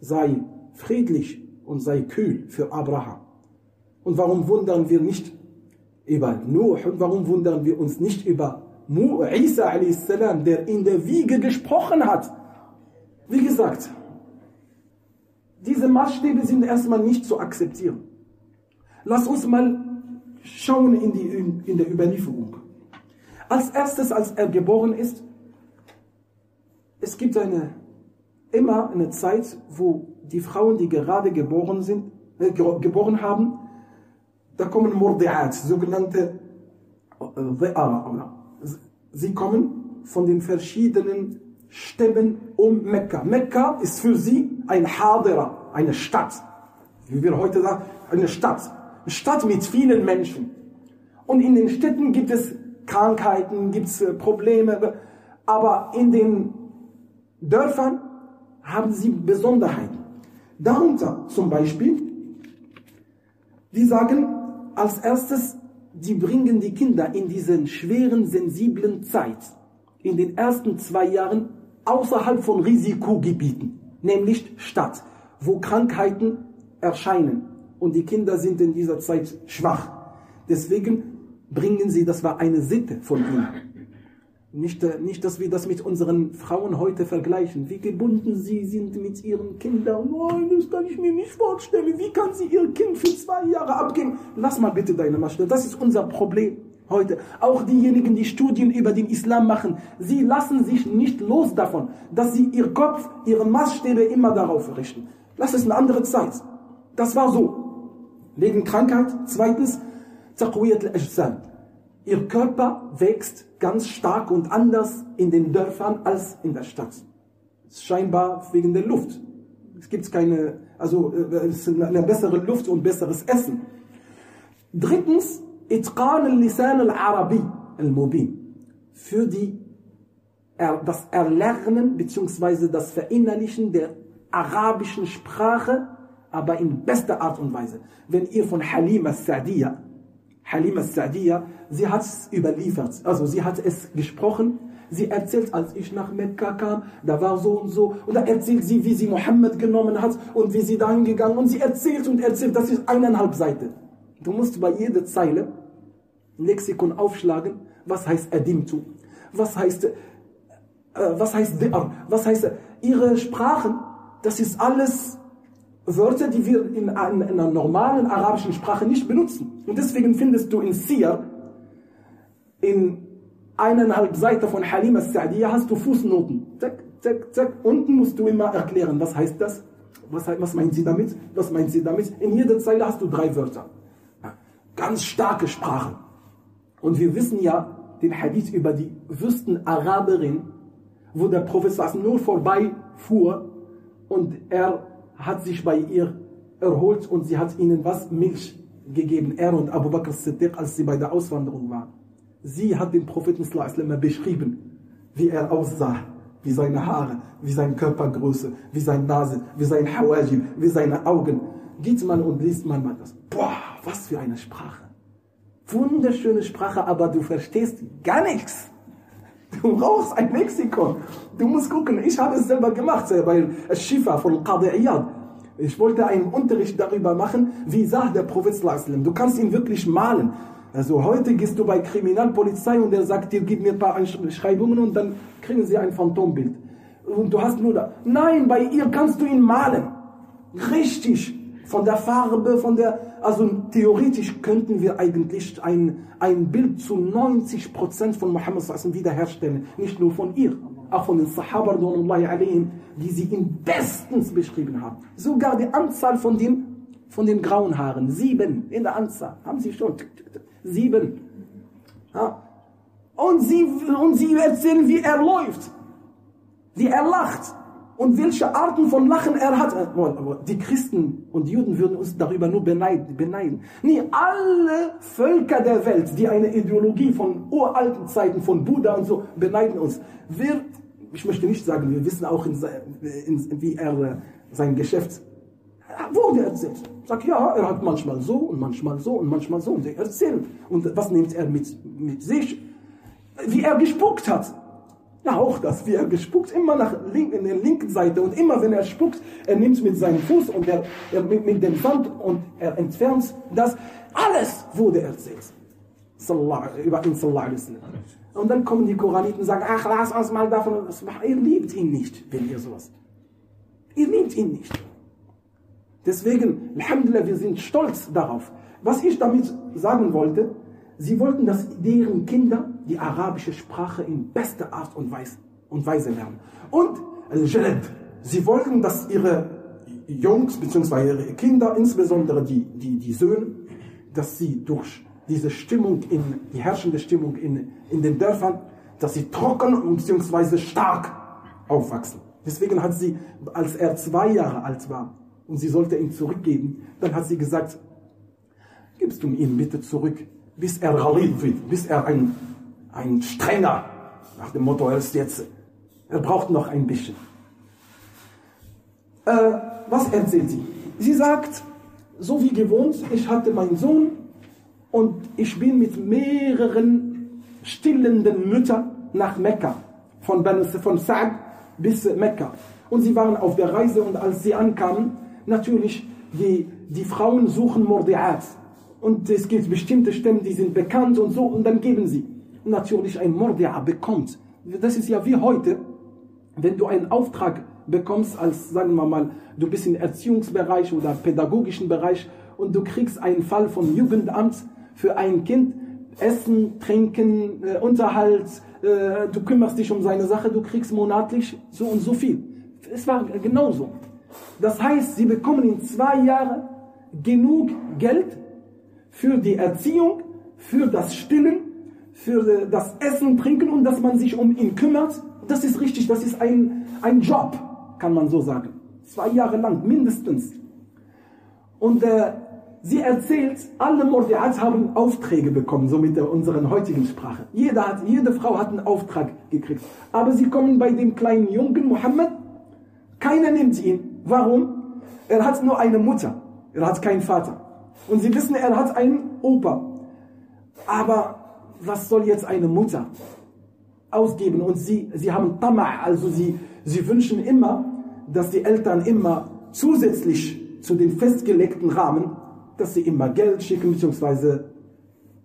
S2: Sei friedlich und sei kühl für Abraham. Und warum wundern wir nicht über Nuh und warum wundern wir uns nicht über Isa a.s., der in der Wiege gesprochen hat. Wie gesagt, diese Maßstäbe sind erstmal nicht zu akzeptieren. Lass uns mal schauen in, die, in, der Überlieferung. Als erstes, als er geboren ist, es gibt eine, immer eine Zeit, wo die Frauen, die gerade geboren sind, äh, geboren haben, da kommen Murdi'at, sogenannte äh, Sie kommen von den verschiedenen Stämmen um Mekka. Mekka ist für sie ein Hadera, eine Stadt. Wie wir heute sagen, eine Stadt. Stadt mit vielen Menschen. Und in den Städten gibt es Krankheiten, gibt es äh, Probleme. Aber in den Dörfern haben sie Besonderheiten. Darunter zum Beispiel, die sagen als erstes, die bringen die Kinder in diesen schweren, sensiblen Zeit, in den ersten zwei Jahren, außerhalb von Risikogebieten, nämlich Stadt, wo Krankheiten erscheinen. Und die Kinder sind in dieser Zeit schwach. Deswegen bringen sie, das war eine Sitte von ihnen. Nicht, äh, nicht, dass wir das mit unseren Frauen heute vergleichen. Wie gebunden sie sind mit ihren Kindern. Oh, das kann ich mir nicht vorstellen. Wie kann sie ihr Kind für zwei Jahre abgeben? Lass mal bitte deine Maschine. Das ist unser Problem heute. Auch diejenigen, die Studien über den Islam machen, sie lassen sich nicht los davon, dass sie ihr Kopf, ihre Maßstäbe immer darauf richten. Das ist eine andere Zeit. Das war so. Wegen Krankheit. Zweitens, Taqwiyat al-Ajsam. Ihr Körper wächst ganz stark und anders in den Dörfern als in der Stadt. Scheinbar wegen der Luft. Es gibt keine, also äh, eine bessere Luft und besseres Essen. Drittens, Itqan al-Lisan al-Arabi al-Mubin. Für die, das Erlernen bzw. das Verinnerlichen der arabischen Sprache, aber in bester Art und Weise. Wenn ihr von Halim al-Sa'diyah Halima Sa'diya, sie hat es überliefert, also sie hat es gesprochen, sie erzählt, als ich nach Mekka kam, da war so und so, und da erzählt sie, wie sie Mohammed genommen hat und wie sie dahin gegangen, und sie erzählt und erzählt, das ist eineinhalb Seiten. Du musst bei jeder Zeile Lexikon aufschlagen, was heißt Adimtu, was heißt, äh, was heißt was heißt, ihre Sprachen, das ist alles Wörter, die wir in, in, einer normalen arabischen Sprache nicht benutzen. Und deswegen findest du in Siyar, in eineinhalb Seiten von Halim al-Sa'diyah hast du Fußnoten. Zack, zack, zack. Unten musst du immer erklären, was heißt das? Was, was meint sie damit? Was meint sie damit? In jeder Zeile hast du drei Wörter. Ganz starke Sprache. Und wir wissen ja den Hadith über die Wüstenaraberin, wo der Prophet nur vorbeifuhr und er hat sich bei ihr erholt und sie hat ihnen was? Milch gegeben. Er und Abu Bakr Siddiq, als sie bei der Auswanderung waren. Sie hat den Propheten beschrieben, wie er aussah, wie seine Haare, wie seine Körpergröße, wie seine Nase, wie sein Hawajib, wie seine Augen. Geht man und liest man mal das. Boah, was für eine Sprache. Wunderschöne Sprache, aber du verstehst gar nichts. Du brauchst ein Lexikon. Du musst gucken. Ich habe es selber gemacht bei Shifa von Qadi Iyad. Ich wollte einen Unterricht darüber machen, wie sah der Prophet Du kannst ihn wirklich malen. Also heute gehst du bei Kriminalpolizei und er sagt dir, gib mir ein paar Einschreibungen und dann kriegen sie ein Phantombild. Und du hast nur da. Nein, bei ihr kannst du ihn malen. Richtig. Von der Farbe, von der, also theoretisch könnten wir eigentlich ein, ein Bild zu 90% von Muhammad wiederherstellen. Nicht nur von ihr, auch von den Sahaba, die sie ihn bestens beschrieben haben. Sogar die Anzahl von den, von den grauen Haaren, sieben in der Anzahl, haben sie schon. Sieben. Ja. Und, sie, und sie erzählen, wie er läuft, wie er lacht und welche Arten von Lachen er hat. Die Christen und Juden würden uns darüber nur beneiden. beneiden. Nie alle Völker der Welt, die eine Ideologie von uralten Zeiten, von Buddha und so, beneiden uns. Wir, ich möchte nicht sagen, wir wissen auch, in, in, wie er äh, sein Geschäft wurde erzählt. Sag ja, er hat manchmal so und manchmal so und manchmal so und er erzählt. Und was nimmt er mit, mit sich? Wie er gespuckt hat. Auch das, wie er gespuckt, immer nach link, in der linken Seite und immer wenn er spuckt, er nimmt mit seinem Fuß und er, er mit, mit, dem Sand und er entfernt das. Alles wurde erzählt. über ihn Und dann kommen die Koraniten und sagen, ach, lass uns mal davon, ihr liebt ihn nicht, wenn ihr sowas. Ihr liebt ihn nicht. Deswegen, Alhamdulillah, wir sind stolz darauf. Was ich damit sagen wollte, sie wollten, dass deren Kinder die arabische Sprache in bester Art und Weise, lernen. Und Al-Jalad, sie wollten, dass ihre Jungs bzw. ihre Kinder, insbesondere die, die, die Söhne, dass sie durch diese Stimmung, in, die herrschende Stimmung in, in den Dörfern, dass sie trocken bzw. stark aufwachsen. Deswegen hat sie, als er zwei Jahre alt war und sie sollte ihn zurückgeben, dann hat sie gesagt, gibst du ihm bitte zurück, bis er Ghalib wird, bis er ein ein strenger, nach dem Motto, er ist jetzt, er braucht noch ein bisschen. Äh, was erzählt sie? Sie sagt, so wie gewohnt, ich hatte meinen Sohn und ich bin mit mehreren stillenden Müttern nach Mekka, von, von Sa'd bis Mekka. Und sie waren auf der Reise und als sie ankamen, natürlich, die, die Frauen suchen Mordiat. Und es gibt bestimmte Stämme, die sind bekannt und so, und dann geben sie natürlich ein Mordia bekommt. Das ist ja wie heute, wenn du einen Auftrag bekommst als, sagen wir mal, du bist im Erziehungsbereich oder pädagogischen Bereich und du kriegst einen Fall vom Jugendamt für ein Kind, Essen, Trinken, äh, Unterhalt, äh, du kümmerst dich um seine Sache, du kriegst monatlich so und so viel. Es war genauso. Das heißt, sie bekommen in zwei Jahren genug Geld für die Erziehung, für das Stillen für das Essen, Trinken und dass man sich um ihn kümmert. Das ist richtig, das ist ein, ein Job, kann man so sagen. Zwei Jahre lang, mindestens. Und äh, sie erzählt, alle Mordiats haben Aufträge bekommen, so mit der, unseren heutigen Sprache. Jeder hat, jede Frau hat einen Auftrag gekriegt. Aber sie kommen bei dem kleinen Jungen, Mohammed, keiner nimmt ihn. Warum? Er hat nur eine Mutter. Er hat keinen Vater. Und sie wissen, er hat einen Opa. Aber was soll jetzt eine Mutter ausgeben? Und sie, sie haben Tama, also sie, sie wünschen immer, dass die Eltern immer zusätzlich zu den festgelegten Rahmen, dass sie immer Geld schicken, beziehungsweise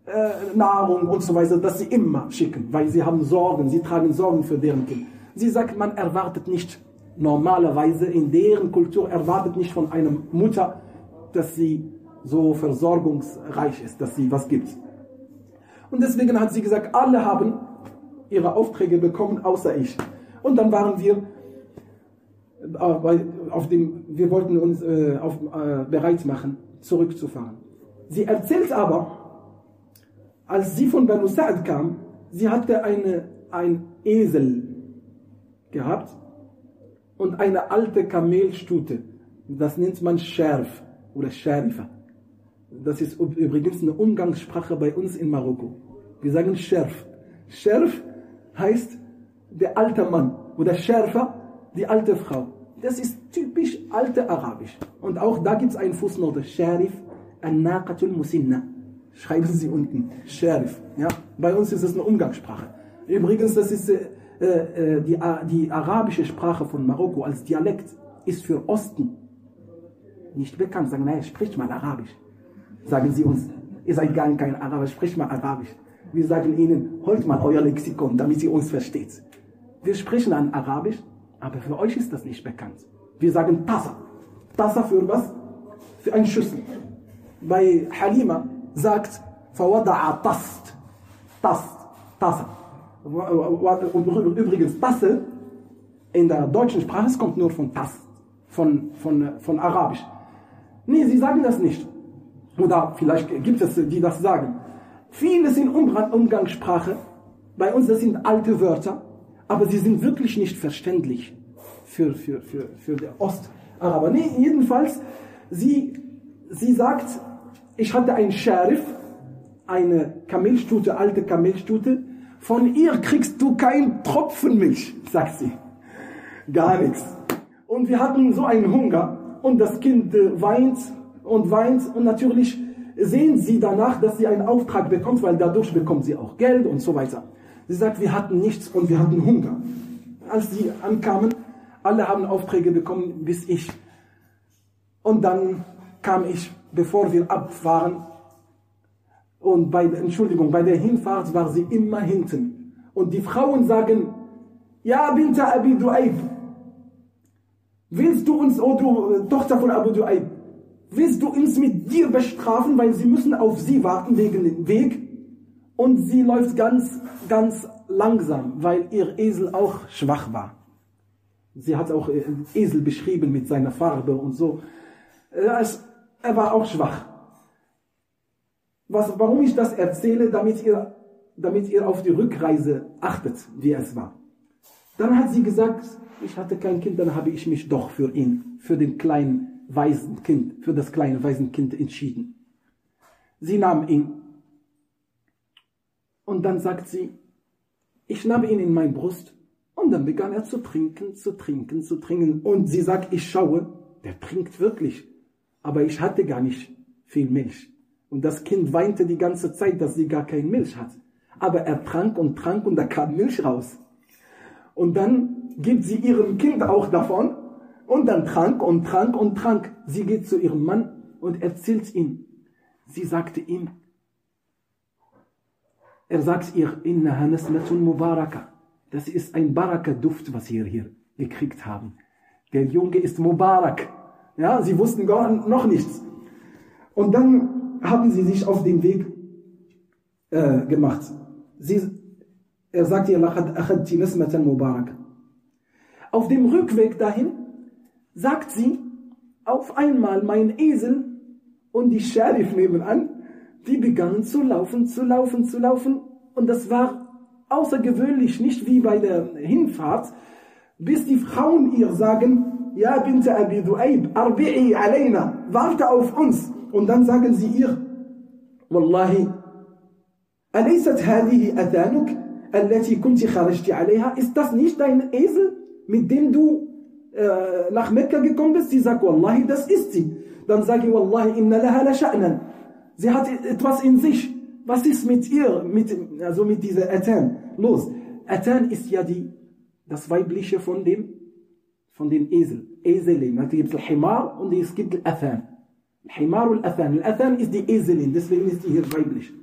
S2: äh, Nahrung und so weiter, dass sie immer schicken, weil sie haben Sorgen, sie tragen Sorgen für deren Kind. Sie sagt, man erwartet nicht normalerweise in deren Kultur erwartet nicht von einer Mutter, dass sie so versorgungsreich ist, dass sie was gibt. Und deswegen hat sie gesagt, alle haben ihre Aufträge bekommen, außer ich. Und dann waren wir äh, auf dem, wir wollten uns äh, auf, äh, bereit machen, zurückzufahren. Sie erzählt aber, als sie von Banu Sa'd kam, sie hatte eine, ein Esel gehabt und eine alte Kamelstute. Das nennt man Scherf oder Scherifa. Das ist übrigens eine Umgangssprache bei uns in Marokko. Wir sagen Scherf. Scherf heißt der alte Mann oder Scherfa, die alte Frau. Das ist typisch alte Arabisch. Und auch da gibt es einen Fußnote. Sharif an-naqatul musinna. Schreiben Sie unten. Sharif. Ja? Bei uns ist es eine Umgangssprache. Übrigens, das ist äh, äh, die, die arabische Sprache von Marokko als Dialekt ist für Osten nicht bekannt. Sagen, naja, spricht mal Arabisch. Sagen Sie uns, ihr seid gar kein Araber, spricht mal Arabisch. Wir sagen Ihnen, holt mal euer Lexikon, damit ihr uns versteht. Wir sprechen an Arabisch, aber für euch ist das nicht bekannt. Wir sagen Tassa. Tassa für was? Für ein Schüssel. Bei Halima sagt, Fawada'a Tast. Tast. Tassa. Und übrigens, Tasse in der deutschen Sprache, kommt nur von Tast. Von, von, von Arabisch. Nee, sie sagen das nicht. Oder vielleicht gibt es, die das sagen. Viele sind Umgangssprache. Bei uns, das sind alte Wörter, aber sie sind wirklich nicht verständlich für, für, für, für die Ostaraber. Nee, jedenfalls, sie, sie sagt, ich hatte einen Sheriff, eine Kamelstute, alte Kamelstute, von ihr kriegst du keinen Tropfen Milch, sagt sie. Gar nichts. Und wir hatten so einen Hunger und das Kind äh, weint und weint und natürlich sehen sie danach, dass sie einen Auftrag bekommt, weil dadurch bekommt sie auch Geld und so weiter. Sie sagt, wir hatten nichts und wir hatten Hunger. Als sie ankamen, alle haben Aufträge bekommen, bis ich. Und dann kam ich, bevor wir abfahren, und bei, Entschuldigung, bei der Hinfahrt war sie immer hinten. Und die Frauen sagen, ja, Binta Abi Duaib, Willst du uns, oh du äh, Tochter von Abu Duaib, willst du uns mit dir bestrafen, weil sie müssen auf sie warten wegen dem Weg? Und sie läuft ganz, ganz langsam, weil ihr Esel auch schwach war. Sie hat auch äh, Esel beschrieben mit seiner Farbe und so. Äh, er war auch schwach. Was, warum ich das erzähle, damit ihr, damit ihr auf die Rückreise achtet, wie es war. Dann hat sie gesagt, ich hatte kein Kind, dann habe ich mich doch für ihn, für den kleinen weisen Kind, für das kleine weisen Kind entschieden. Sie nahm ihn und dann sagt sie, ich nahm ihn in mein Brust und dann begann er zu trinken, zu trinken, zu trinken. Und sie sagt, ich schaue, der trinkt wirklich. Aber ich hatte gar nicht viel Milch. Und das Kind weinte die ganze Zeit, dass sie gar keine Milch hat. Aber er trank und trank und da kam Milch raus. Und dann gibt sie ihrem Kind auch davon und dann trank und trank und trank. Sie geht zu ihrem Mann und erzählt ihm. Sie sagte ihm, er sagt ihr, mubaraka. Das ist ein Baraka-Duft, was wir hier gekriegt haben. Der Junge ist Mubarak. Ja, sie wussten gar noch nichts. Und dann haben sie sich auf den Weg äh, gemacht. Sie, er sagt ihr, mubarak. Auf dem Rückweg dahin sagt sie, auf einmal mein Esel und die Scherif nebenan, die begannen zu laufen, zu laufen, zu laufen. Und das war außergewöhnlich, nicht wie bei der Hinfahrt, bis die Frauen ihr sagen, ja, Binte Abi Duaib, arbi'i alayna, warte auf uns. Und dann sagen sie ihr, Wallahi, أليست هذه أذانك التي كنت خرجت عليها? Ist das nicht dein Esel? mit dem du äh, nach Mekka gekommen bist? Sie sagt, Wallahi, das ist sie. Dann sage ich, Wallahi, inna laha la sha'nan. Sie hat etwas in sich. Was ist mit ihr, mit, also mit dieser Atan? Los. Atan ist ja die, das Weibliche von dem, von dem Esel. Eselin. Da gibt es Al-Himar und es gibt Al-Athan. Al-Himar und Al-Athan. Al-Athan ist die Eselin, deswegen ist die hier weiblich.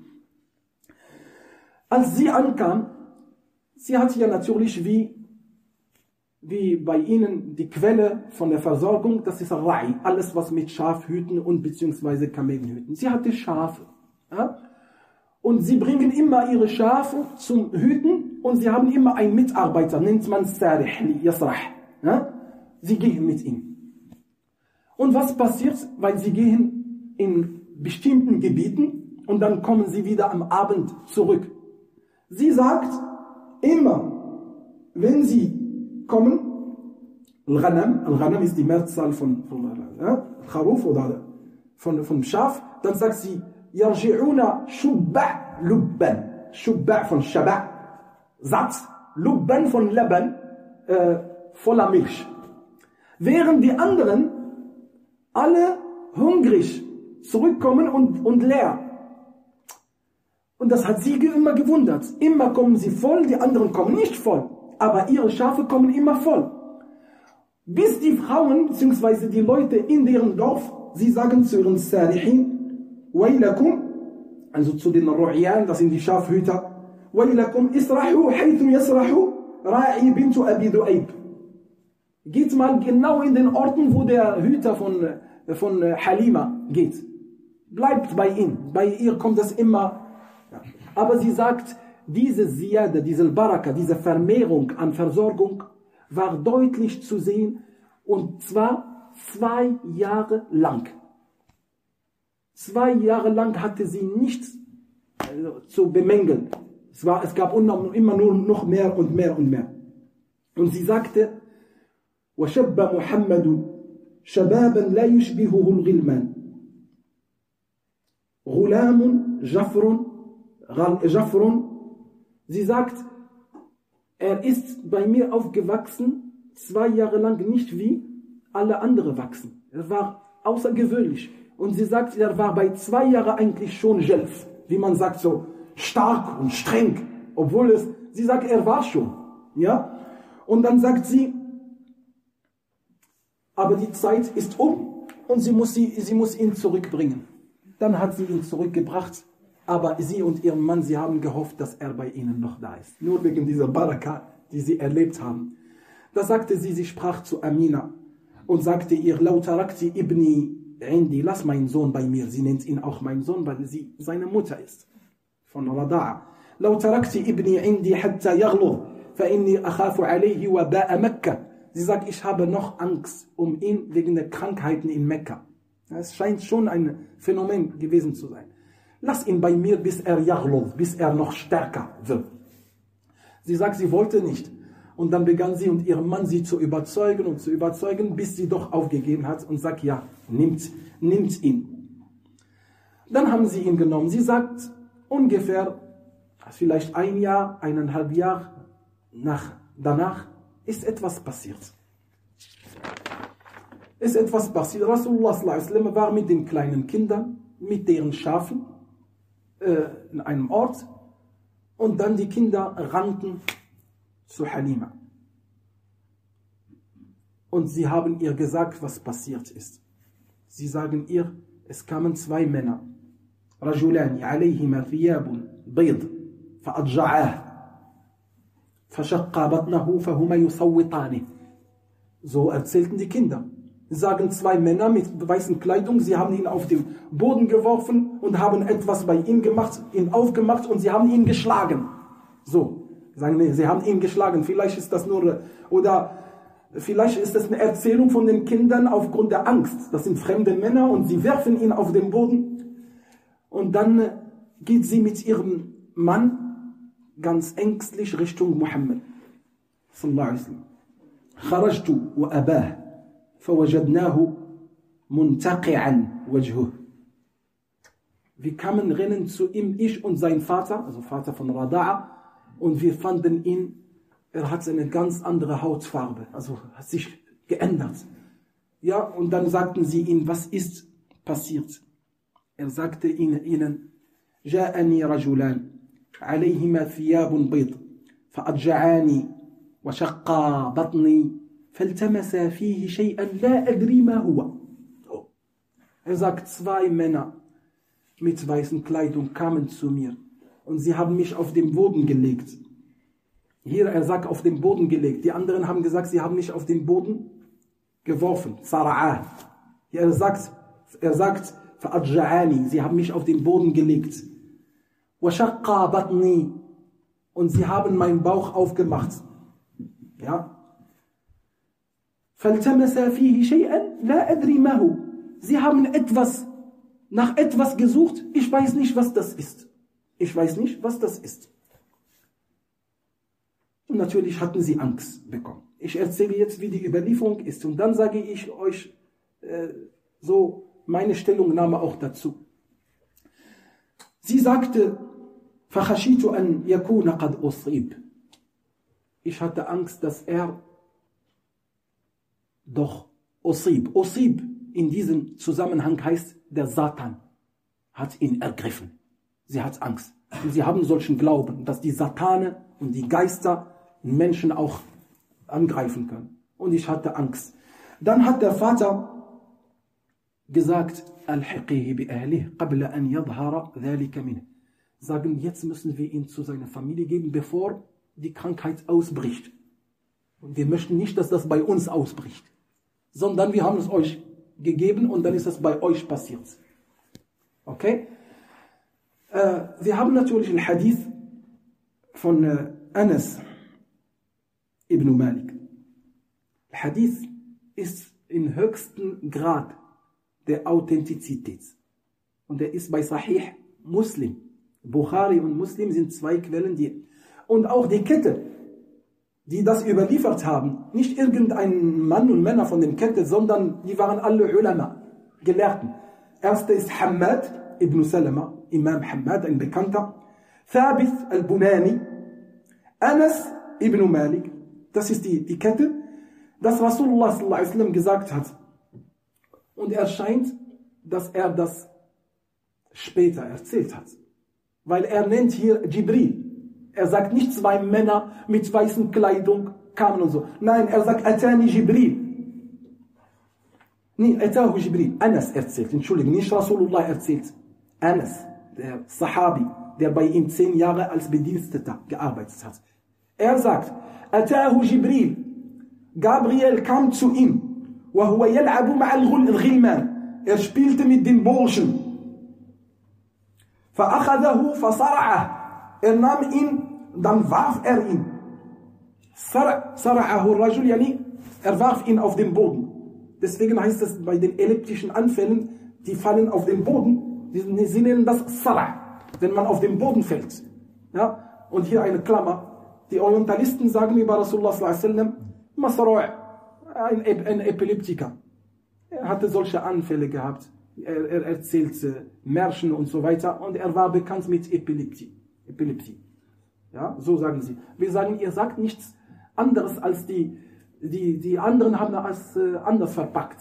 S2: Als sie ankam, sie hat ja natürlich wie wie bei ihnen die Quelle von der Versorgung, das ist Rai, alles was mit Schafhüten und beziehungsweise Kamelenhüten. Sie hatte Schafe. Ja? Und sie bringen immer ihre Schafe zum Hüten und sie haben immer einen Mitarbeiter, nennt man Sarih, Yasrah. Ja? Sie gehen mit ihm. Und was passiert? Weil sie gehen in bestimmten Gebieten und dann kommen sie wieder am Abend zurück. Sie sagt, immer, wenn sie kommen, Al-Ghanam, Al-Ghanam ist die Mehrzahl von, von Kharuf oder von, von Schaf, dann sagt sie, Yarji'una Shubba Lubban. Shubba von Shaba, Satz, Lubban von Laban, äh, voller Milch. Während die anderen alle hungrig zurückkommen und, und leer. Und das hat sie immer gewundert. Immer kommen sie voll, die anderen kommen nicht voll. Aber ihre Schafe kommen immer voll. Bis die Frauen bzw. die Leute in deren Dorf, sie sagen zu ihren Salihin, Wailakum, also zu den Ru'yan, das sind die Schafhüter, Wailakum israhu haythu yasrahu ra'i bintu abi Du'aib. Geht mal genau in den Orten, wo der Hüter von, von Halima geht. Bleibt bei ihm. Bei ihr kommt das immer. Aber sie sagt, diese Ziyada, diese Baraka, diese Vermehrung an Versorgung war deutlich zu sehen und zwar zwei Jahre lang. Zwei Jahre lang hatte sie nichts äh, zu bemängeln. Es, war, es gab immer nur noch mehr und mehr und mehr. Und sie sagte, وشب محمد شبابا لا يشبهه الغلمان غلام جفر جفر Sie sagt, er ist bei mir aufgewachsen, zwei Jahre lang nicht wie alle andere wachsen. Er war außergewöhnlich. Und sie sagt, er war bei zwei Jahren eigentlich schon Jelf. Wie man sagt, so stark und streng. Obwohl es, sie sagt, er war schon. Ja? Und dann sagt sie, aber die Zeit ist um und sie muss, sie, sie muss ihn zurückbringen. Dann hat sie ihn zurückgebracht, aber sie und ihr Mann, sie haben gehofft, dass er bei ihnen noch da ist. Nur wegen dieser Baraka, die sie erlebt haben. Da sagte sie, sie sprach zu Amina und sagte ihr, Lautarakti ibni Indi, lass meinen Sohn bei mir. Sie nennt ihn auch meinen Sohn, weil sie seine Mutter ist. Von Rada'a. Lautarakti ibni Indi hatta yaglur, fa inni akhafu alayhi wa ba'a Mekka. Sie sagt, ich habe noch Angst um ihn wegen der Krankheiten in Mekka. Es scheint schon ein Phänomen gewesen zu sein. Lass ihn bei mir, bis er Yaghlov, bis er noch stärker wird. Sie sagt, sie wollte nicht. Und dann begann sie und ihrem Mann sie zu überzeugen und zu überzeugen, bis sie doch aufgegeben hat und sagt, ja, nimmt, nimmt ihn. Dann haben sie ihn genommen. Sie sagt, ungefähr, vielleicht ein Jahr, eineinhalb Jahre nach, danach, ist etwas passiert. Ist etwas passiert. Rasulullah war mit den kleinen Kindern, mit deren Schafen äh, in einem Ort und dann die Kinder rannten zu Halima. Und sie haben ihr gesagt, was passiert ist. Sie sagen ihr, es kamen zwei Männer. رجلان عليهما ثياب بيض فأضجعاه فشق بطنه فهما يصوتانه So erzählten die Kinder. Sagen zwei Männer mit weißen Kleidung, sie haben ihn auf den Boden geworfen und haben etwas bei ihm gemacht, ihn aufgemacht und sie haben ihn geschlagen. So, sagen nee, sie haben ihn geschlagen. Vielleicht ist das nur, oder vielleicht ist das eine Erzählung von den Kindern aufgrund der Angst. Das sind fremde Männer und sie werfen ihn auf den Boden. Und dann geht sie mit ihrem Mann ganz ängstlich Richtung Muhammad. Sallallahu alaihi wasallam. خرجت وأباه فوجدناه منتقعا وجهه. Wir kamen rennen zu ihm, ich und sein Vater, also Vater von Rada'a, und wir fanden ihn, er hat eine ganz andere Hautfarbe, also hat sich geändert. Ja, und dann sagten sie ihm, was ist passiert? Er sagte ihnen, جاءني رجلان عليهما ثياب بيض فأضجعاني وشقا بطني فالتمسا فيه شيئا لا أدري ما هو Er sagt, zwei Männer mit weißen Kleidung kamen zu mir und sie haben mich auf den Boden gelegt. Hier, er sagt, auf den Boden gelegt. Die anderen haben gesagt, sie haben mich auf den Boden geworfen. Sara'ah. Hier, er sagt, er sagt, sie haben mich auf den Boden gelegt. وَشَقَّى بَطْنِي Und sie haben meinen Bauch aufgemacht. Ja. Sie haben etwas nach etwas gesucht, ich weiß nicht, was das ist. Ich weiß nicht, was das ist. Und natürlich hatten sie Angst bekommen. Ich erzähle jetzt, wie die Überlieferung ist. Und dann sage ich euch äh, so meine Stellungnahme auch dazu. Sie sagte, فَخَشِيتُ أَنْ يَكُونَ قَدْ أُصِيبْ Ich hatte Angst, dass er doch Osib. Osib in diesem Zusammenhang heißt, der Satan hat ihn ergriffen. Sie hat Angst. Und sie haben solchen Glauben, dass die Satane und die Geister Menschen auch angreifen können. Und ich hatte Angst. Dann hat der Vater gesagt, Sagen, jetzt müssen wir ihn zu seiner Familie geben, bevor die Krankheit ausbricht. Und wir möchten nicht, dass das bei uns ausbricht, sondern wir haben es euch gegeben und dann ist es bei euch passiert. Okay? Äh, wir haben natürlich ein Hadith von äh, Anas ibn Malik. Hadith ist im höchsten Grad der Authentizität. Und er ist bei Sahih Muslim. Bukhari und Muslim sind zwei Quellen, die. Und auch die Kette, die das überliefert haben, nicht irgendein Mann und Männer von der Kette, sondern die waren alle Ulama, Gelehrten. Erster ist Hamad ibn Salama, Imam Hamad, ein Bekannter. Thabith al-Bunani, Anas ibn Malik, das ist die, die Kette, das Rasulullah sallallahu alaihi wasallam gesagt hat. Und er scheint, dass er das später erzählt hat. Weil er nennt hier Jibril. Er sagt nicht zwei Männer mit weißen Kleidung kamen und so. Nein, er sagt Atani Jibril. Nee, Atahu Jibril. Anas erzählt, entschuldigung, nicht Rasulullah erzählt. Anas, der Sahabi, der bei ihm zehn Jahre als Bediensteter gearbeitet hat. Er sagt, Atahu Jibril. Gabriel kam zu ihm. وهو يلعب مع الغلمان. Er spielte mit den Burschen. فأخذه فصرعه. Er nahm ihn, und dann warf er ihn. Sara'ahu Rajul, yani, er warf ihn auf den Boden. Deswegen heißt es bei den elliptischen Anfällen, die fallen auf den Boden, sie nennen das Sarah, wenn man auf den Boden fällt. Ja? Und hier eine Klammer, die Orientalisten sagen über Rasulullah sallallahu alaihi ein, ein Epileptiker. Er hatte solche Anfälle gehabt. Er, er erzählte Märchen und so weiter und er war bekannt mit Epilepsie. Epilepsie. Ja, so sagen sie. Wir sagen, ihr sagt nichts anderes als die, die, die anderen haben es äh, anders verpackt.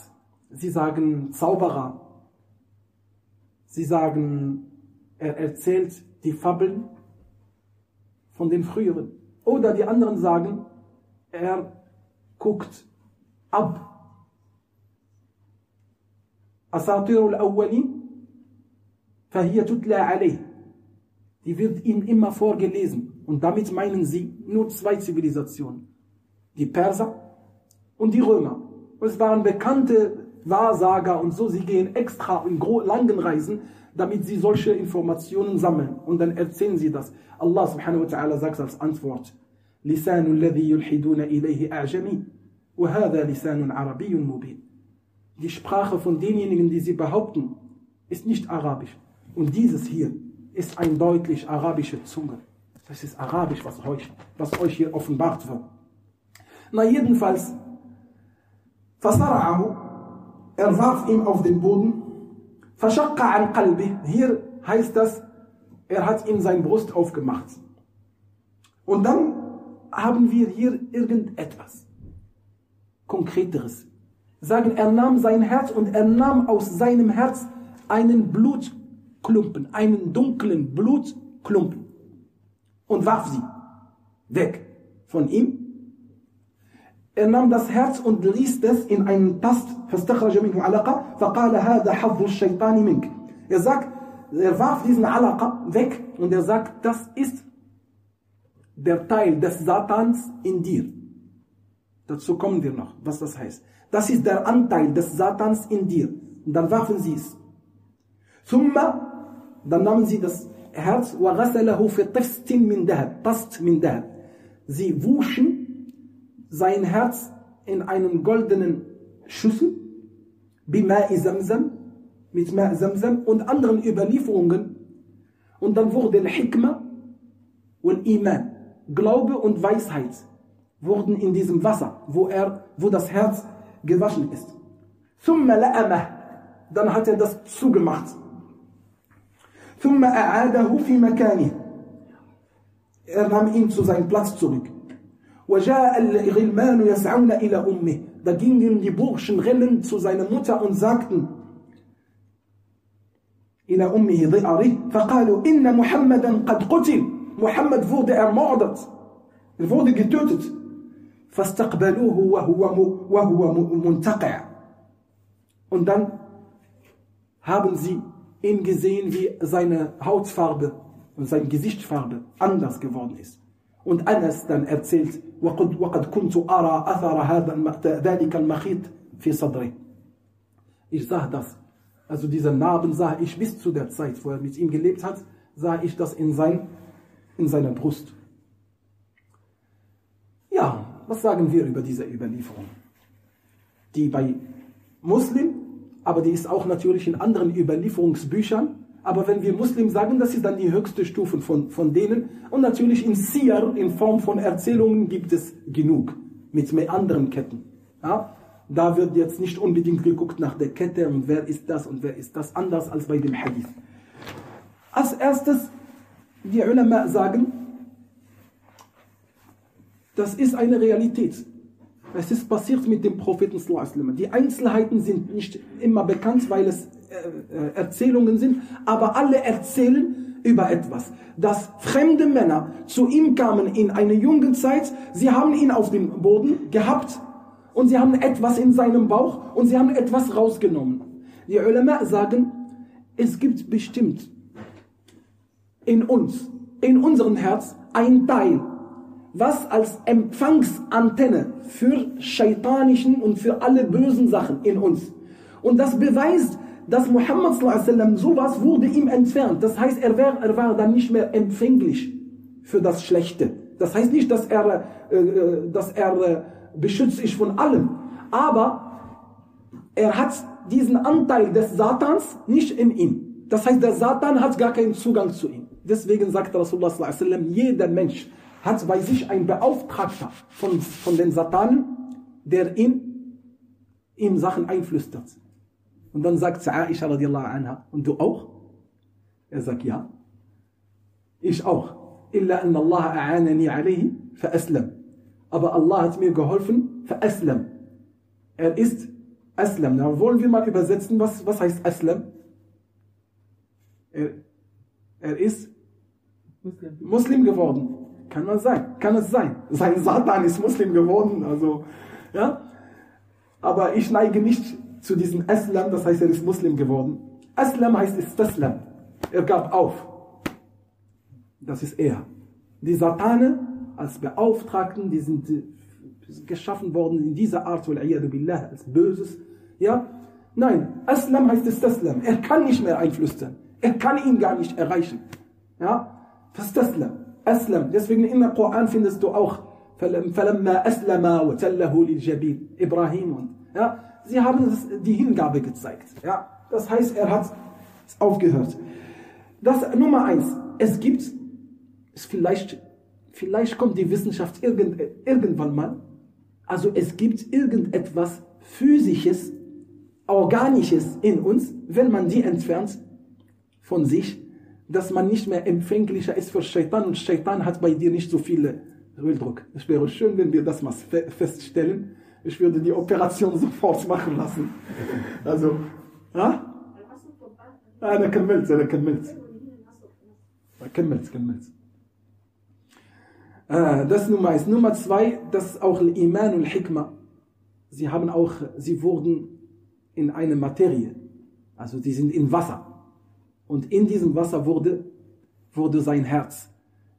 S2: Sie sagen Zauberer. Sie sagen, er erzählt die Fabeln von den früheren. Oder die anderen sagen, er guckt ab. أساطير الأولين فهي تتلى عليه die wird ihnen immer vorgelesen. Und damit meinen sie nur zwei Zivilisationen. Die Perser und die Römer. Und es waren bekannte Wahrsager und so, sie gehen extra in langen Reisen, damit sie solche Informationen sammeln. Und dann erzählen sie das. Allah subhanahu wa ta'ala sagt als Antwort, لسان الذي يلحدون إليه أعجمي وهذا لسان عربي مبين. Die Sprache von denjenigen, die sie behaupten, ist nicht arabisch. Und dieses hier ist ein deutlich arabische Zunge. Das ist arabisch, was euch, was euch hier offenbart wird. Na jedenfalls, فصرعه, er warf ihn auf den Boden, فشق عن قلبه, hier heißt das, er hat ihm sein Brust aufgemacht. Und dann haben wir hier irgendetwas Konkreteres. Sagen, er nahm sein Herz und er nahm aus seinem Herz einen Blut Klumpen, einen dunklen Blutklumpen und warf sie weg von ihm. Er nahm das Herz und ließ das in einen Tast, Er sagt, er warf diesen Alaqa weg und er sagt, das ist der Teil des Satans in dir. Dazu kommen wir noch, was das heißt. Das ist der Anteil des Satans in dir. Und dann warfen sie es. Thumma dann nahmen sie das Herz وغسله في طست من ذهب طست من ذهب sie wuschen sein Herz in einen goldenen Schüssel بماء زمزم mit Ma Zamzam und anderen Überlieferungen. Und dann wurde Al-Hikmah und Iman, Glaube und Weisheit, wurden in diesem Wasser, wo, er, wo das Herz gewaschen ist. ثم لأمه, dann hat er das zugemacht. ثم أعاده في مكانه. Er nahm ihn zu seinem Platz zurück. وجاء الغلمان يسعون إلى أمه. Da gingen die Burschen rennen zu seiner Mutter und sagten, إلى أمه ضئره فقالوا إن محمدا قد قتل محمد wurde ermordet er wurde getötet فاستقبلوه وهو وهو منتقع und dann haben sie ihn gesehen wie seine Hautfarbe und seine Gesichtsfarbe anders geworden ist und Anas dann erzählt وقد, وقد كنت أرى أثر هذا ذلك المخيط في صدري ich sah das also diese Narben sah ich bis zu der Zeit, wo er mit ihm gelebt hat, sah ich das in, sein, in seiner Brust. Ja, was sagen wir über diese Überlieferung? Die bei Muslim, aber die ist auch natürlich in anderen Überlieferungsbüchern. Aber wenn wir Muslim sagen, das ist dann die höchste Stufe von, von denen. Und natürlich in Siyar, in Form von Erzählungen, gibt es genug mit mehr anderen Ketten. Ja? Da wird jetzt nicht unbedingt geguckt nach der Kette und wer ist das und wer ist das, anders als bei dem Hadith. Als erstes, die Ulama sagen, das ist eine Realität. Es ist passiert mit dem Propheten. Die Einzelheiten sind nicht immer bekannt, weil es äh, äh, Erzählungen sind, aber alle erzählen über etwas. Dass fremde Männer zu ihm kamen in einer jungen Zeit, sie haben ihn auf dem Boden gehabt und sie haben etwas in seinem Bauch und sie haben etwas rausgenommen. Die Ulama sagen, es gibt bestimmt in uns, in unserem Herz, ein Teil, was als Empfangsantenne für scheitanischen und für alle bösen Sachen in uns. Und das beweist, dass Muhammad sowas wurde ihm entfernt. Das heißt, er war, er war dann nicht mehr empfänglich für das Schlechte. Das heißt nicht, dass er, äh, äh dass er äh, beschützt ist von allem. Aber er hat diesen Anteil des Satans nicht in ihm. Das heißt, der Satan hat gar keinen Zugang zu ihm. Deswegen sagt Rasulullah jeder Mensch hat bei sich einen Beauftragter von, von den Satanen, der ihn, ihm Sachen einflüstert. Und dann sagt Aisha radiallahu anha, und du auch? Er sagt, ja. Ich auch. Illa anna Allah a'anani alayhi fa aslam. aber Allah hat mir geholfen, Aslam. Er ist Aslam. Na, wollen wir mal übersetzen, was, was heißt Aslam? Er, er ist. Muslim geworden. Kann man sein, kann es sein. Sein Satan ist Muslim geworden, also, ja. Aber ich neige nicht zu diesem Aslam, das heißt, er ist Muslim geworden. Aslam heißt Istaslam. Er gab auf. Das ist er. Die Satane als Beauftragten, die sind äh, geschaffen worden in dieser Art, billah, als Böses. Ja? Nein, Aslam heißt es Taslam. Er kann nicht mehr einflüstern. Er kann ihn gar nicht erreichen. Ja? Das ist Taslam. Aslam. Deswegen in der Koran findest du auch فَلَمَّا أَسْلَمَا وَتَلَّهُ لِلْجَبِينَ Ibrahim und ja, sie haben die Hingabe gezeigt. Ja, das heißt, er hat aufgehört. Das Nummer eins. Es gibt, ist vielleicht Vielleicht kommt die Wissenschaft irgend, irgendwann mal. Also es gibt irgendetwas Physisches, Organisches in uns, wenn man die entfernt von sich, dass man nicht mehr empfänglicher ist für Shaitan und Shaitan hat bei dir nicht so viel Öldruck. Es wäre schön, wenn wir das mal feststellen. Ich würde die Operation sofort machen lassen. Also, ja? أنا كملت أنا كملت كملت كملت äh, das Nummer eins. Nummer zwei, das ist auch Iman und Hikmah. Sie haben auch, sie wurden in eine Materie. Also sie sind in Wasser. Und in diesem Wasser wurde, wurde sein Herz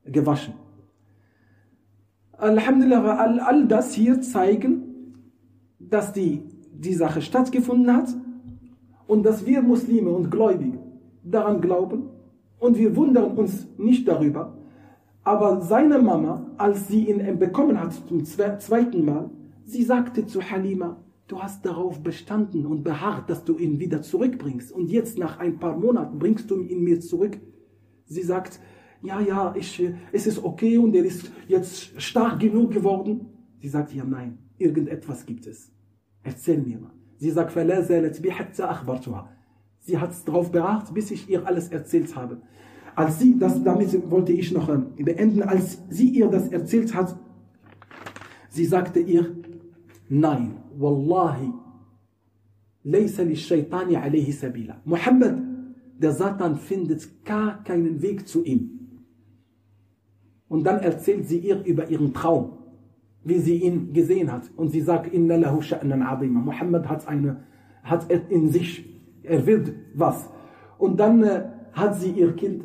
S2: gewaschen. Alhamdulillah, all, all das hier zeigen, dass die, die Sache stattgefunden hat und dass wir Muslime und Gläubige daran glauben und wir wundern uns nicht darüber, aber seine Mama, als sie ihn bekommen hat zum zweiten Mal, sie sagte zu Halima, du hast darauf bestanden und beharrt, dass du ihn wieder zurückbringst. Und jetzt nach ein paar Monaten bringst du ihn mir zurück. Sie sagt, ja, ja, ich, es ist okay und er ist jetzt stark genug geworden. Sie sagt, ja, nein, irgendetwas gibt es. Erzähl mir mal. Sie sagt, Sie hat darauf beharrt, bis ich ihr alles erzählt habe. Als sie, das, damit wollte ich noch ähm, beenden, als sie ihr das erzählt hat, sie sagte ihr, nein, Wallahi, laysa li shaitani alayhi sabila. Der Satan findet gar keinen Weg zu ihm. Und dann erzählt sie ihr über ihren Traum, wie sie ihn gesehen hat. Und sie sagt, inna lahu sha'nan azima. Muhammad hat eine, hat in sich, er wird was. Und dann äh, hat sie ihr Kind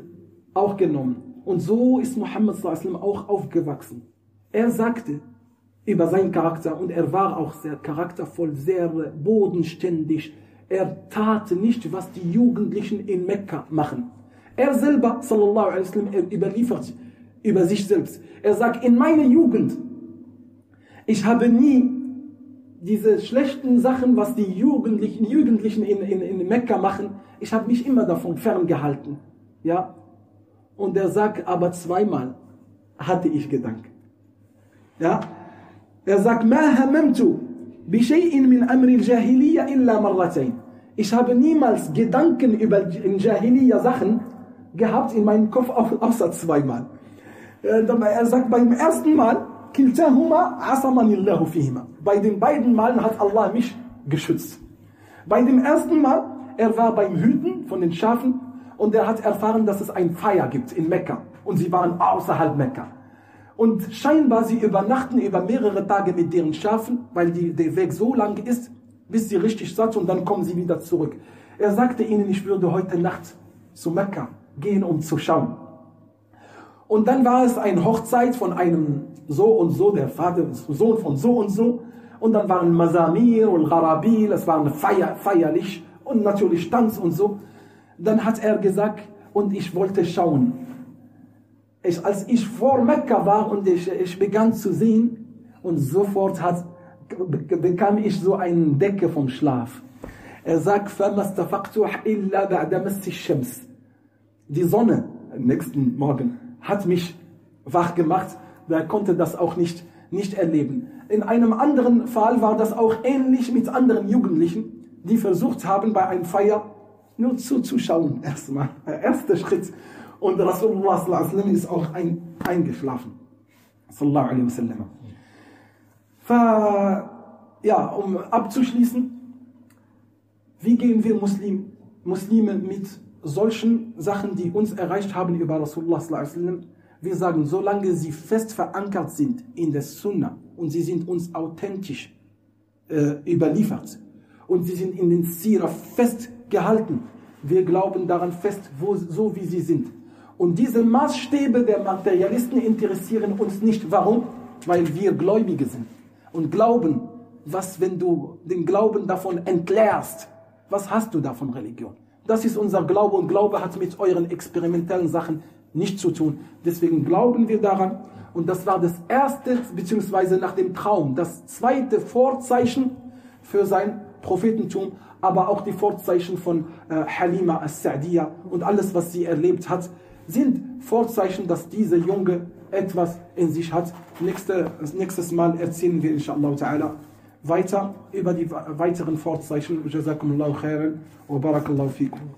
S2: auch genommen. Und so ist Muhammad auch aufgewachsen. Er sagte über seinen Charakter, und er war auch sehr charaktervoll, sehr bodenständig. Er tat nicht, was die Jugendlichen in Mekka machen. Er selber, sallallahu alaihi wasallam, er überliefert über sich selbst. Er sagt, in meiner Jugend, ich habe nie diese schlechten Sachen, was die Jugendlichen, Jugendlichen in, in, in Mekka machen, ich habe mich immer davon ferngehalten. Ja, und er sagt, aber zweimal hatte ich Gedanken. Ja? Er sagt. Ich habe niemals Gedanken über Jahiliya Sachen gehabt in meinem Kopf, außer zweimal. Äh, er sagt, beim ersten Mal. Bei den beiden Malen hat Allah mich geschützt. Bei dem ersten Mal, er war beim Hüten von den Schafen und er hat erfahren, dass es ein Feier gibt in Mekka. Und sie waren außerhalb Mekka. Und scheinbar sie übernachten über mehrere Tage mit deren Schafen, weil die, der Weg so lang ist, bis sie richtig satt und dann kommen sie wieder zurück. Er sagte ihnen, ich würde heute Nacht zu Mekka gehen, um zu schauen. Und dann war es eine Hochzeit von einem so und so, der Vater, Sohn von so und so. Und dann waren Masamir und Gharabil, es war feier, feierlich und natürlich Tanz und so. Dann hat er gesagt, und ich wollte schauen. Ich, als ich vor Mekka war und ich, ich begann zu sehen, und sofort hat, bekam ich so eine Decke vom Schlaf. Er sagt, Die Sonne am nächsten Morgen hat mich wach gemacht. Er konnte das auch nicht, nicht erleben. In einem anderen Fall war das auch ähnlich mit anderen Jugendlichen, die versucht haben, bei einem Feier nur zuzuschauen erstmal. Der erste Schritt. Und Rasulullah ist auch ein, eingeschlafen. Ja, um abzuschließen, wie gehen wir Muslim, Muslime mit solchen Sachen, die uns erreicht haben über Rasulullah? Wir sagen, solange sie fest verankert sind in der Sunna und sie sind uns authentisch äh, überliefert und sie sind in den Sira fest gehalten. Wir glauben daran fest, wo, so wie sie sind. Und diese Maßstäbe der Materialisten interessieren uns nicht. Warum? Weil wir Gläubige sind und glauben, was, wenn du den Glauben davon entleerst, was hast du davon Religion? Das ist unser Glaube und Glaube hat mit euren experimentellen Sachen nichts zu tun. Deswegen glauben wir daran und das war das erste, beziehungsweise nach dem Traum, das zweite Vorzeichen für sein Prophetentum, aber auch die Vorzeichen von äh, Halima as-Sa'diya und alles, was sie erlebt hat, sind Vorzeichen, dass diese Junge etwas in sich hat. Nächste, nächstes Mal erzählen wir inshallah ta'ala weiter über die weiteren Vorzeichen. Jazakumullahu khairan wa barakallahu fikum.